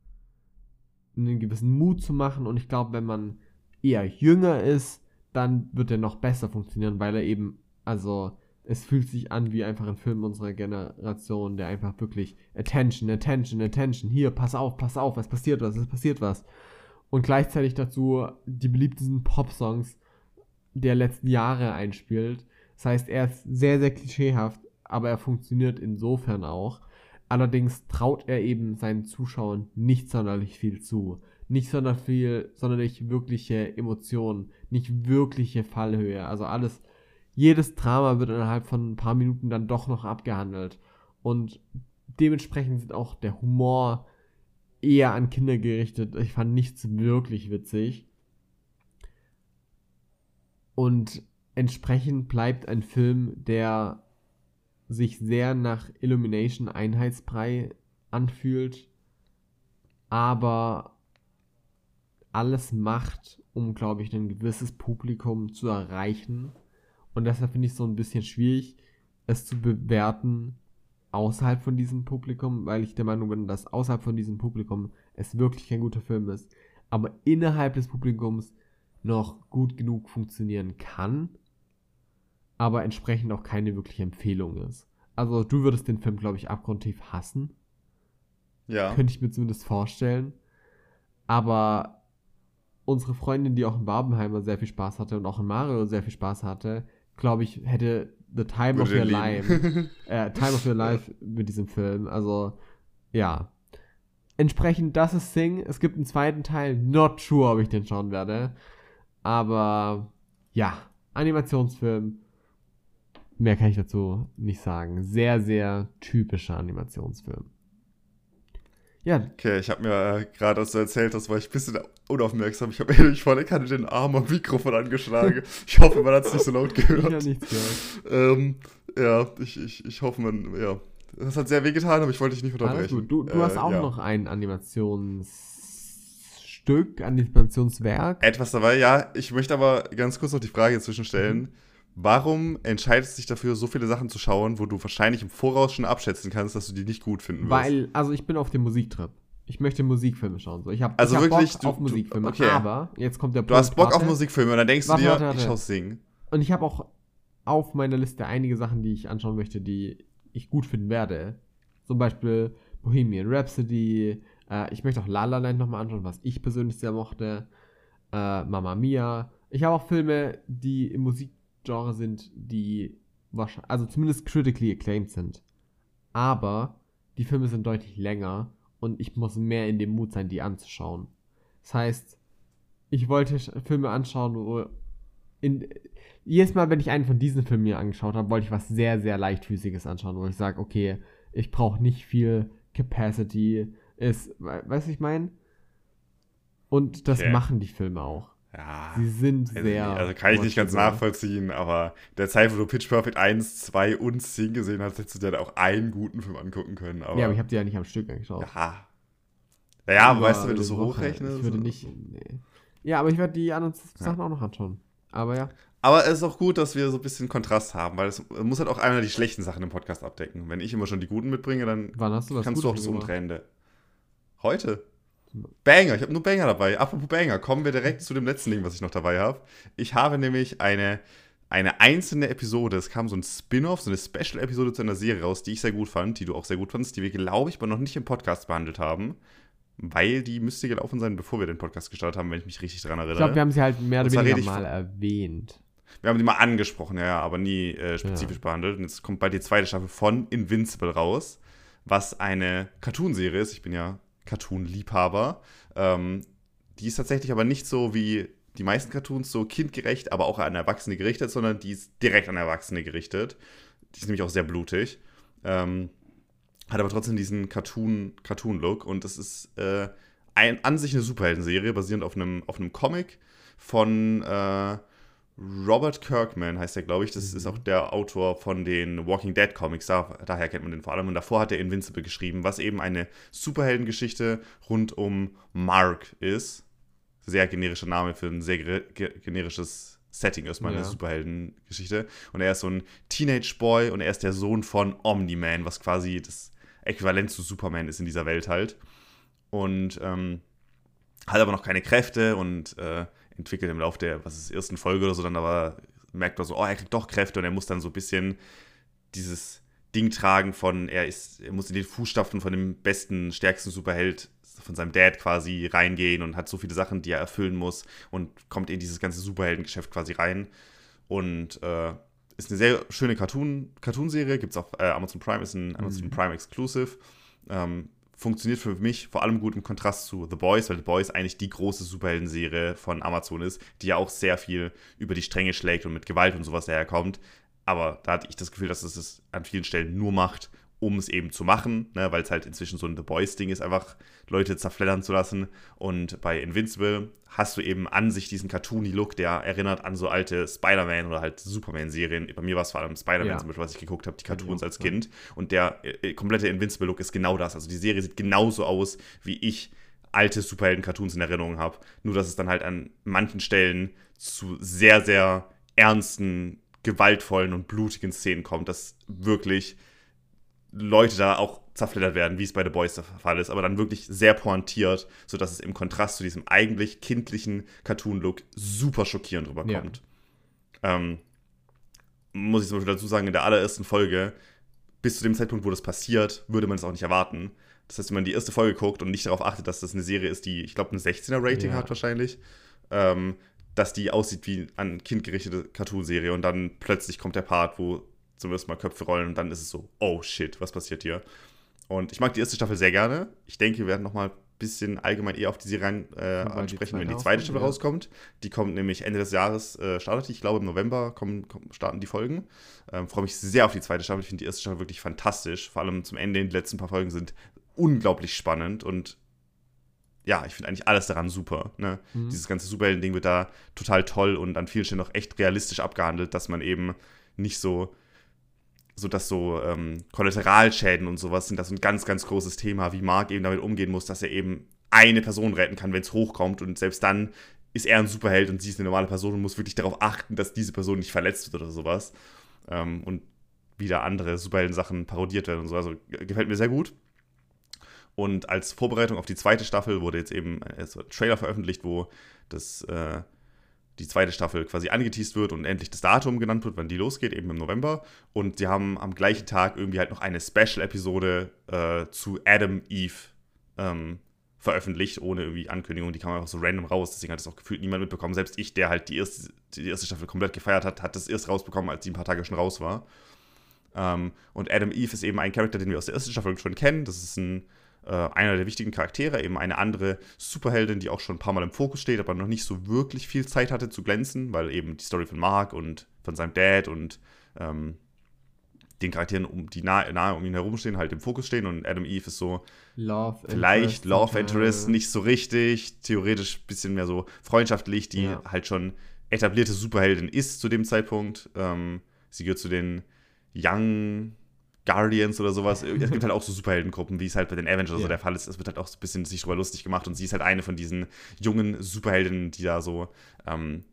einen gewissen Mut zu machen und ich glaube, wenn man eher jünger ist, dann wird er noch besser funktionieren, weil er eben, also es fühlt sich an wie einfach ein Film unserer Generation, der einfach wirklich Attention, Attention, Attention, hier, pass auf, pass auf, es passiert was, es passiert was. Und gleichzeitig dazu die beliebtesten Pop-Songs der letzten Jahre einspielt. Das heißt, er ist sehr, sehr klischeehaft, aber er funktioniert insofern auch. Allerdings traut er eben seinen Zuschauern nicht sonderlich viel zu. Nicht sonderlich viel, sonderlich wirkliche Emotionen, nicht wirkliche Fallhöhe. Also alles, jedes Drama wird innerhalb von ein paar Minuten dann doch noch abgehandelt. Und dementsprechend sind auch der Humor eher an Kinder gerichtet. Ich fand nichts wirklich witzig. Und entsprechend bleibt ein Film, der sich sehr nach Illumination Einheitsbrei anfühlt, aber alles macht, um, glaube ich, ein gewisses Publikum zu erreichen. Und deshalb finde ich es so ein bisschen schwierig, es zu bewerten außerhalb von diesem Publikum, weil ich der Meinung bin, dass außerhalb von diesem Publikum es wirklich kein guter Film ist, aber innerhalb des Publikums noch gut genug funktionieren kann, aber entsprechend auch keine wirkliche Empfehlung ist. Also du würdest den Film, glaube ich, abgrundtief hassen. Ja. Könnte ich mir zumindest vorstellen. Aber unsere Freundin, die auch in Barbenheimer sehr viel Spaß hatte und auch in Mario sehr viel Spaß hatte, glaube ich, hätte The Time of Your Life, äh, Time of Your Life mit diesem Film. Also, ja. Entsprechend, das ist Sing. Es gibt einen zweiten Teil. Not sure, ob ich den schauen werde. Aber, ja. Animationsfilm. Mehr kann ich dazu nicht sagen. Sehr, sehr typischer Animationsfilm. Ja. Okay, ich habe mir äh, gerade, als du erzählt hast, war ich ein bisschen unaufmerksam. Ich habe [laughs] ehrlich voll Kanne den Arm am Mikrofon angeschlagen. ich hoffe, man hat es nicht so laut gehört. Ich habe nichts gehört. Ähm, ja, ich, ich, ich hoffe, man, ja. Das hat sehr weh getan, aber ich wollte dich nicht unterbrechen. Du, du äh, hast auch ja. noch ein Animationsstück, Animationswerk. Etwas dabei, ja. Ich möchte aber ganz kurz noch die Frage zwischenstellen. Mhm Warum entscheidest du dich dafür, so viele Sachen zu schauen, wo du wahrscheinlich im Voraus schon abschätzen kannst, dass du die nicht gut finden wirst? Weil, also ich bin auf dem Musiktrip. Ich möchte Musikfilme schauen. So, ich habe also ich hab wirklich, Bock du, auf Musikfilme. Okay. Aber jetzt kommt der Punkt. Du hast Bock warte, auf Musikfilme und dann denkst warte, du dir, warte, warte. ich schaue singen. Und ich habe auch auf meiner Liste einige Sachen, die ich anschauen möchte, die ich gut finden werde. Zum Beispiel Bohemian Rhapsody. Äh, ich möchte auch La La Land nochmal anschauen, was ich persönlich sehr mochte. Äh, Mamma Mia. Ich habe auch Filme, die im Musik Genre sind, die wahrscheinlich, also zumindest critically acclaimed sind. Aber die Filme sind deutlich länger und ich muss mehr in dem Mut sein, die anzuschauen. Das heißt, ich wollte Filme anschauen, wo in, jedes Mal, wenn ich einen von diesen Filmen mir angeschaut habe, wollte ich was sehr, sehr leichtfüßiges anschauen, wo ich sage, okay, ich brauche nicht viel Capacity. Ist, weißt du, ich meine? Und das okay. machen die Filme auch. Ja. Sie sind sehr. Also kann ich nicht ganz nachvollziehen, aber der Zeit, wo du Pitch Perfect 1, 2 und 10 gesehen hast, hättest du dir auch einen guten Film angucken können. Aber ja, aber ich habe die ja nicht am Stück angeschaut. Ja. Naja, aber weißt du, wenn du so hochrechnest. Ich würde nicht. Nee. Ja, aber ich werde die anderen Sachen ja. auch noch anschauen. Aber ja. Aber es ist auch gut, dass wir so ein bisschen Kontrast haben, weil es muss halt auch einmal die schlechten Sachen im Podcast abdecken. Wenn ich immer schon die guten mitbringe, dann kannst du auch das Umdrehende. Heute. Banger, ich habe nur Banger dabei. Apropos Banger, kommen wir direkt zu dem letzten Ding, was ich noch dabei habe. Ich habe nämlich eine, eine einzelne Episode, es kam so ein Spin-off, so eine Special-Episode zu einer Serie raus, die ich sehr gut fand, die du auch sehr gut fandest, die wir, glaube ich, aber noch nicht im Podcast behandelt haben. Weil die müsste gelaufen sein, bevor wir den Podcast gestartet haben, wenn ich mich richtig daran erinnere. Ich glaube, wir haben sie halt mehr oder weniger mal erwähnt. Wir haben die mal angesprochen, ja, aber nie äh, spezifisch ja. behandelt. Und jetzt kommt bald die zweite Staffel von Invincible raus, was eine Cartoonserie ist. Ich bin ja Cartoon-Liebhaber. Ähm, die ist tatsächlich aber nicht so wie die meisten Cartoons so kindgerecht, aber auch an Erwachsene gerichtet, sondern die ist direkt an Erwachsene gerichtet. Die ist nämlich auch sehr blutig. Ähm, hat aber trotzdem diesen Cartoon-Look Cartoon und das ist äh, ein, an sich eine Superhelden-Serie, basierend auf einem, auf einem Comic von äh, Robert Kirkman heißt er, glaube ich. Das mhm. ist auch der Autor von den Walking Dead Comics. Da, daher kennt man den vor allem. Und davor hat er Invincible geschrieben, was eben eine Superheldengeschichte rund um Mark ist. Sehr generischer Name für ein sehr generisches Setting erstmal, ja. eine Superheldengeschichte. Und er ist so ein Teenage-Boy und er ist der Sohn von Omni-Man, was quasi das Äquivalent zu Superman ist in dieser Welt halt. Und ähm, hat aber noch keine Kräfte und äh, entwickelt im Laufe der, was ist, ersten Folge oder so, dann aber merkt er so, oh, er kriegt doch Kräfte und er muss dann so ein bisschen dieses Ding tragen von, er ist, er muss in die Fußstapfen von dem besten, stärksten Superheld von seinem Dad quasi reingehen und hat so viele Sachen, die er erfüllen muss und kommt in dieses ganze Superheldengeschäft quasi rein. Und äh, ist eine sehr schöne Cartoon, Cartoonserie, gibt es auf äh, Amazon Prime, ist ein Amazon mhm. Prime Exclusive. Ähm, funktioniert für mich vor allem gut im Kontrast zu The Boys, weil The Boys eigentlich die große Superhelden-Serie von Amazon ist, die ja auch sehr viel über die Stränge schlägt und mit Gewalt und sowas daherkommt. Aber da hatte ich das Gefühl, dass es es an vielen Stellen nur macht, um es eben zu machen, ne, weil es halt inzwischen so ein The Boys-Ding ist, einfach Leute zerfleddern zu lassen. Und bei Invincible hast du eben an sich diesen cartoony-Look, der erinnert an so alte Spider-Man oder halt Superman-Serien. Bei mir war es vor allem Spider-Man, ja. zum Beispiel, was ich geguckt habe, die Cartoons als Kind. Und der äh, komplette Invincible-Look ist genau das. Also die Serie sieht genauso aus, wie ich alte Superhelden-Cartoons in Erinnerung habe. Nur, dass es dann halt an manchen Stellen zu sehr, sehr ernsten, gewaltvollen und blutigen Szenen kommt, dass wirklich Leute da auch zerfleddert werden, wie es bei The Boys der Fall ist, aber dann wirklich sehr pointiert, sodass es im Kontrast zu diesem eigentlich kindlichen Cartoon-Look super schockierend rüberkommt. Ja. Ähm, muss ich zum Beispiel dazu sagen, in der allerersten Folge, bis zu dem Zeitpunkt, wo das passiert, würde man es auch nicht erwarten. Das heißt, wenn man die erste Folge guckt und nicht darauf achtet, dass das eine Serie ist, die, ich glaube, ein 16er-Rating ja. hat wahrscheinlich, ähm, dass die aussieht wie eine kindgerichtete Cartoon-Serie und dann plötzlich kommt der Part, wo zum ersten Mal Köpfe rollen und dann ist es so, oh shit, was passiert hier? Und ich mag die erste Staffel sehr gerne. Ich denke, wir werden nochmal ein bisschen allgemein eher auf die Serie rein, äh, ansprechen, wenn die zweite Staffel ja. rauskommt. Die kommt nämlich Ende des Jahres, äh, startet die. Ich glaube, im November kommen, kommen starten die Folgen. Ähm, Freue mich sehr auf die zweite Staffel. Ich finde die erste Staffel wirklich fantastisch. Vor allem zum Ende, die letzten paar Folgen sind unglaublich spannend und ja, ich finde eigentlich alles daran super. Ne? Mhm. Dieses ganze Superhelden-Ding wird da total toll und an vielen Stellen auch echt realistisch abgehandelt, dass man eben nicht so so dass so ähm, Kollateralschäden und sowas sind das ein ganz, ganz großes Thema, wie Mark eben damit umgehen muss, dass er eben eine Person retten kann, wenn es hochkommt und selbst dann ist er ein Superheld und sie ist eine normale Person und muss wirklich darauf achten, dass diese Person nicht verletzt wird oder sowas. Ähm, und wieder andere Superhelden-Sachen parodiert werden und so. Also gefällt mir sehr gut. Und als Vorbereitung auf die zweite Staffel wurde jetzt eben ein Trailer veröffentlicht, wo das äh, die zweite Staffel quasi angeteased wird und endlich das Datum genannt wird, wann die losgeht, eben im November. Und sie haben am gleichen Tag irgendwie halt noch eine Special-Episode äh, zu Adam Eve ähm, veröffentlicht, ohne irgendwie Ankündigung. Die kam einfach so random raus, deswegen hat es auch gefühlt niemand mitbekommen. Selbst ich, der halt die erste, die erste Staffel komplett gefeiert hat, hat das erst rausbekommen, als die ein paar Tage schon raus war. Ähm, und Adam Eve ist eben ein Charakter, den wir aus der ersten Staffel schon kennen. Das ist ein einer der wichtigen Charaktere, eben eine andere Superheldin, die auch schon ein paar Mal im Fokus steht, aber noch nicht so wirklich viel Zeit hatte zu glänzen, weil eben die Story von Mark und von seinem Dad und ähm, den Charakteren, um, die nahe, nahe um ihn herumstehen, halt im Fokus stehen und Adam Eve ist so Love vielleicht Interest, Love Interest, nicht so richtig, theoretisch ein bisschen mehr so freundschaftlich, die ja. halt schon etablierte Superheldin ist zu dem Zeitpunkt. Ähm, sie gehört zu den Young Guardians oder sowas. [laughs] Es gibt halt auch so Superheldengruppen, wie es halt bei den Avengers yeah. so der Fall ist. Es wird halt auch so ein bisschen sich drüber lustig gemacht und sie ist halt eine von diesen jungen Superheldinnen, die da so ähm,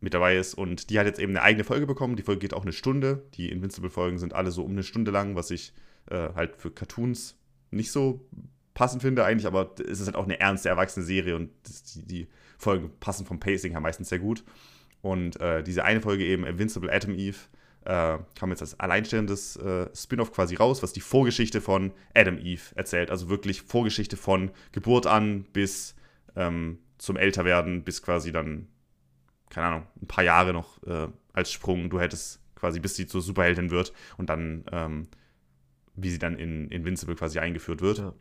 mit dabei ist. Und die hat jetzt eben eine eigene Folge bekommen. Die Folge geht auch eine Stunde. Die Invincible-Folgen sind alle so um eine Stunde lang, was ich äh, halt für Cartoons nicht so passend finde eigentlich, aber es ist halt auch eine ernste, erwachsene Serie und die, die Folgen passen vom Pacing her meistens sehr gut. Und äh, diese eine Folge eben, Invincible Atom Eve, äh, kam jetzt als alleinstehendes äh, Spin-off quasi raus, was die Vorgeschichte von Adam Eve erzählt. Also wirklich Vorgeschichte von Geburt an bis ähm, zum Älterwerden, bis quasi dann, keine Ahnung, ein paar Jahre noch äh, als Sprung. Du hättest quasi, bis sie zur Superheldin wird und dann, ähm, wie sie dann in Invincible quasi eingeführt wird. Ja.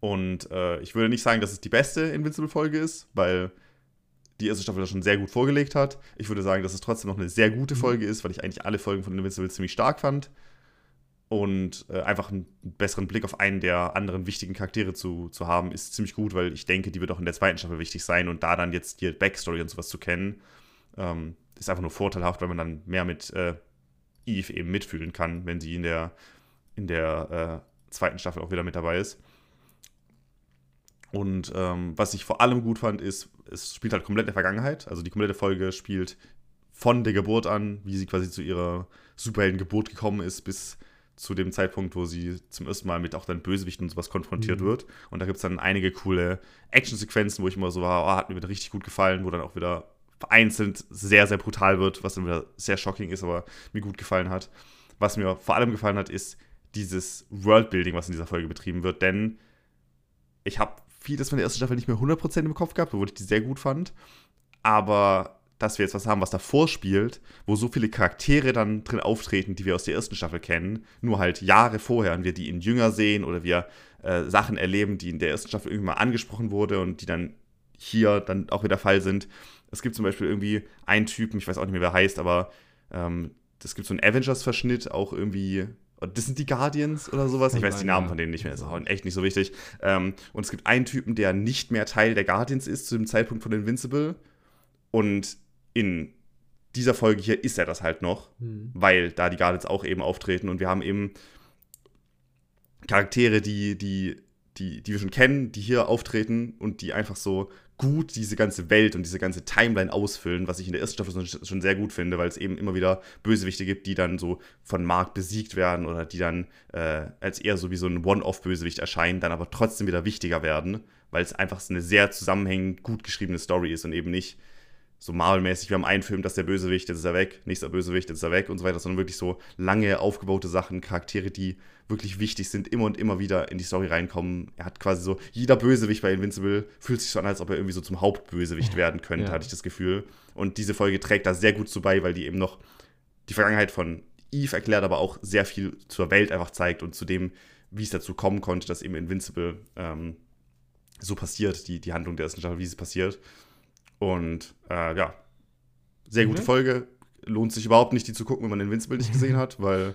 Und äh, ich würde nicht sagen, dass es die beste Invincible-Folge ist, weil die erste Staffel das schon sehr gut vorgelegt hat. Ich würde sagen, dass es trotzdem noch eine sehr gute mhm. Folge ist, weil ich eigentlich alle Folgen von Invincible ziemlich stark fand. Und äh, einfach einen besseren Blick auf einen der anderen wichtigen Charaktere zu, zu haben, ist ziemlich gut, weil ich denke, die wird auch in der zweiten Staffel wichtig sein. Und da dann jetzt die Backstory und sowas zu kennen, ähm, ist einfach nur vorteilhaft, weil man dann mehr mit äh, Eve eben mitfühlen kann, wenn sie in der, in der äh, zweiten Staffel auch wieder mit dabei ist. Und ähm, was ich vor allem gut fand, ist, es spielt halt komplett in der Vergangenheit. Also die komplette Folge spielt von der Geburt an, wie sie quasi zu ihrer Superheldengeburt gekommen ist, bis zu dem Zeitpunkt, wo sie zum ersten Mal mit auch dann Bösewichten und sowas konfrontiert mhm. wird. Und da gibt es dann einige coole Actionsequenzen, wo ich immer so war, oh, hat mir wieder richtig gut gefallen, wo dann auch wieder vereinzelt sehr, sehr brutal wird, was dann wieder sehr shocking ist, aber mir gut gefallen hat. Was mir vor allem gefallen hat, ist dieses Worldbuilding, was in dieser Folge betrieben wird, denn ich habe vieles von der ersten Staffel nicht mehr 100% im Kopf gehabt, obwohl ich die sehr gut fand. Aber dass wir jetzt was haben, was davor spielt, wo so viele Charaktere dann drin auftreten, die wir aus der ersten Staffel kennen, nur halt Jahre vorher und wir die in Jünger sehen oder wir äh, Sachen erleben, die in der ersten Staffel irgendwann mal angesprochen wurde und die dann hier dann auch wieder Fall sind. Es gibt zum Beispiel irgendwie einen Typen, ich weiß auch nicht mehr, wer heißt, aber ähm, es gibt so einen Avengers-Verschnitt, auch irgendwie das sind die Guardians oder sowas. Ich weiß die Namen von denen nicht mehr, ist auch echt nicht so wichtig. Ähm, und es gibt einen Typen, der nicht mehr Teil der Guardians ist zu dem Zeitpunkt von Invincible. Und in dieser Folge hier ist er das halt noch, mhm. weil da die Guardians auch eben auftreten und wir haben eben Charaktere, die, die, die, die wir schon kennen, die hier auftreten und die einfach so gut diese ganze Welt und diese ganze Timeline ausfüllen, was ich in der ersten Staffel schon sehr gut finde, weil es eben immer wieder Bösewichte gibt, die dann so von Mark besiegt werden oder die dann äh, als eher so wie so ein One-Off-Bösewicht erscheinen, dann aber trotzdem wieder wichtiger werden, weil es einfach eine sehr zusammenhängend gut geschriebene Story ist und eben nicht so Marvel-mäßig, wir haben einen Film, das ist der Bösewicht, jetzt ist er weg, nächster Bösewicht, jetzt ist er weg und so weiter, sondern wirklich so lange aufgebaute Sachen, Charaktere, die wirklich wichtig sind, immer und immer wieder in die Story reinkommen. Er hat quasi so, jeder Bösewicht bei Invincible fühlt sich so an, als ob er irgendwie so zum Hauptbösewicht werden könnte, ja. hatte ich das Gefühl. Und diese Folge trägt da sehr gut zu bei, weil die eben noch die Vergangenheit von Eve erklärt, aber auch sehr viel zur Welt einfach zeigt und zu dem, wie es dazu kommen konnte, dass eben Invincible ähm, so passiert, die, die Handlung der ersten Staffel, wie es passiert. Und äh, ja, sehr gute mhm. Folge. Lohnt sich überhaupt nicht, die zu gucken, wenn man Invincible nicht gesehen hat, [laughs] weil.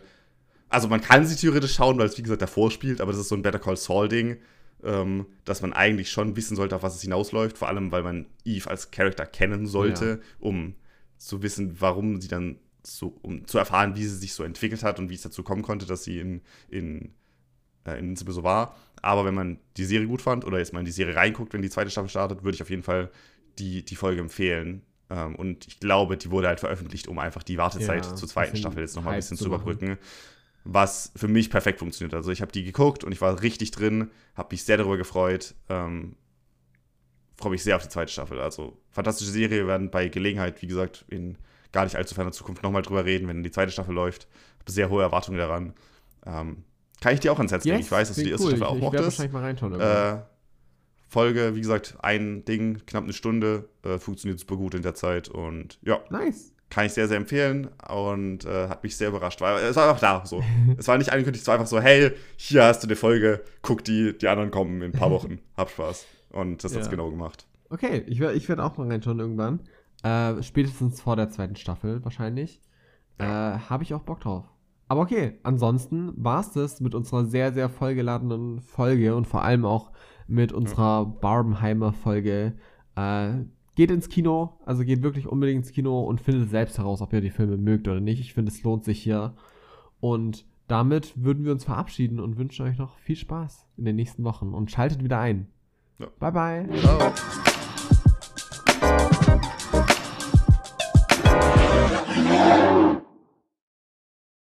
Also man kann sie theoretisch schauen, weil es wie gesagt davor spielt, aber das ist so ein Better Call Saul-Ding, ähm, dass man eigentlich schon wissen sollte, auf was es hinausläuft, vor allem weil man Eve als Charakter kennen sollte, ja. um zu wissen, warum sie dann so, um zu erfahren, wie sie sich so entwickelt hat und wie es dazu kommen konnte, dass sie in, in, äh, in Invincible so war. Aber wenn man die Serie gut fand oder jetzt mal in die Serie reinguckt, wenn die zweite Staffel startet, würde ich auf jeden Fall die, die Folge empfehlen. Ähm, und ich glaube, die wurde halt veröffentlicht, um einfach die Wartezeit ja, zur zweiten Staffel jetzt nochmal ein bisschen zu überbrücken. Was für mich perfekt funktioniert. Also ich habe die geguckt und ich war richtig drin, habe mich sehr darüber gefreut. Ähm, freue mich sehr auf die zweite Staffel. Also fantastische Serie, wir werden bei Gelegenheit, wie gesagt, in gar nicht allzu ferner Zukunft nochmal drüber reden, wenn die zweite Staffel läuft. Habe sehr hohe Erwartungen daran. Ähm, kann ich dir auch ans Herz legen. Yes, ich weiß, dass du die erste cool. Staffel auch ich, ich mochtest. wahrscheinlich mal reinschauen. Äh, Folge, wie gesagt, ein Ding, knapp eine Stunde, äh, funktioniert super gut in der Zeit und ja. Nice. Kann ich sehr, sehr empfehlen und äh, hat mich sehr überrascht, weil es war einfach da so. [laughs] es war nicht angekündigt, es war einfach so, hey, hier hast du eine Folge, guck die, die anderen kommen in ein paar Wochen, [laughs] hab Spaß. Und das ja. hat's genau gemacht. Okay, ich werde ich werd auch mal reinschauen irgendwann. Äh, spätestens vor der zweiten Staffel wahrscheinlich. Ja. Äh, Habe ich auch Bock drauf. Aber okay, ansonsten war es das mit unserer sehr, sehr vollgeladenen Folge und vor allem auch mit unserer Barbenheimer-Folge. Äh, geht ins Kino, also geht wirklich unbedingt ins Kino und findet selbst heraus, ob ihr die Filme mögt oder nicht. Ich finde, es lohnt sich hier. Und damit würden wir uns verabschieden und wünschen euch noch viel Spaß in den nächsten Wochen und schaltet wieder ein. Ja. Bye, bye. Ciao.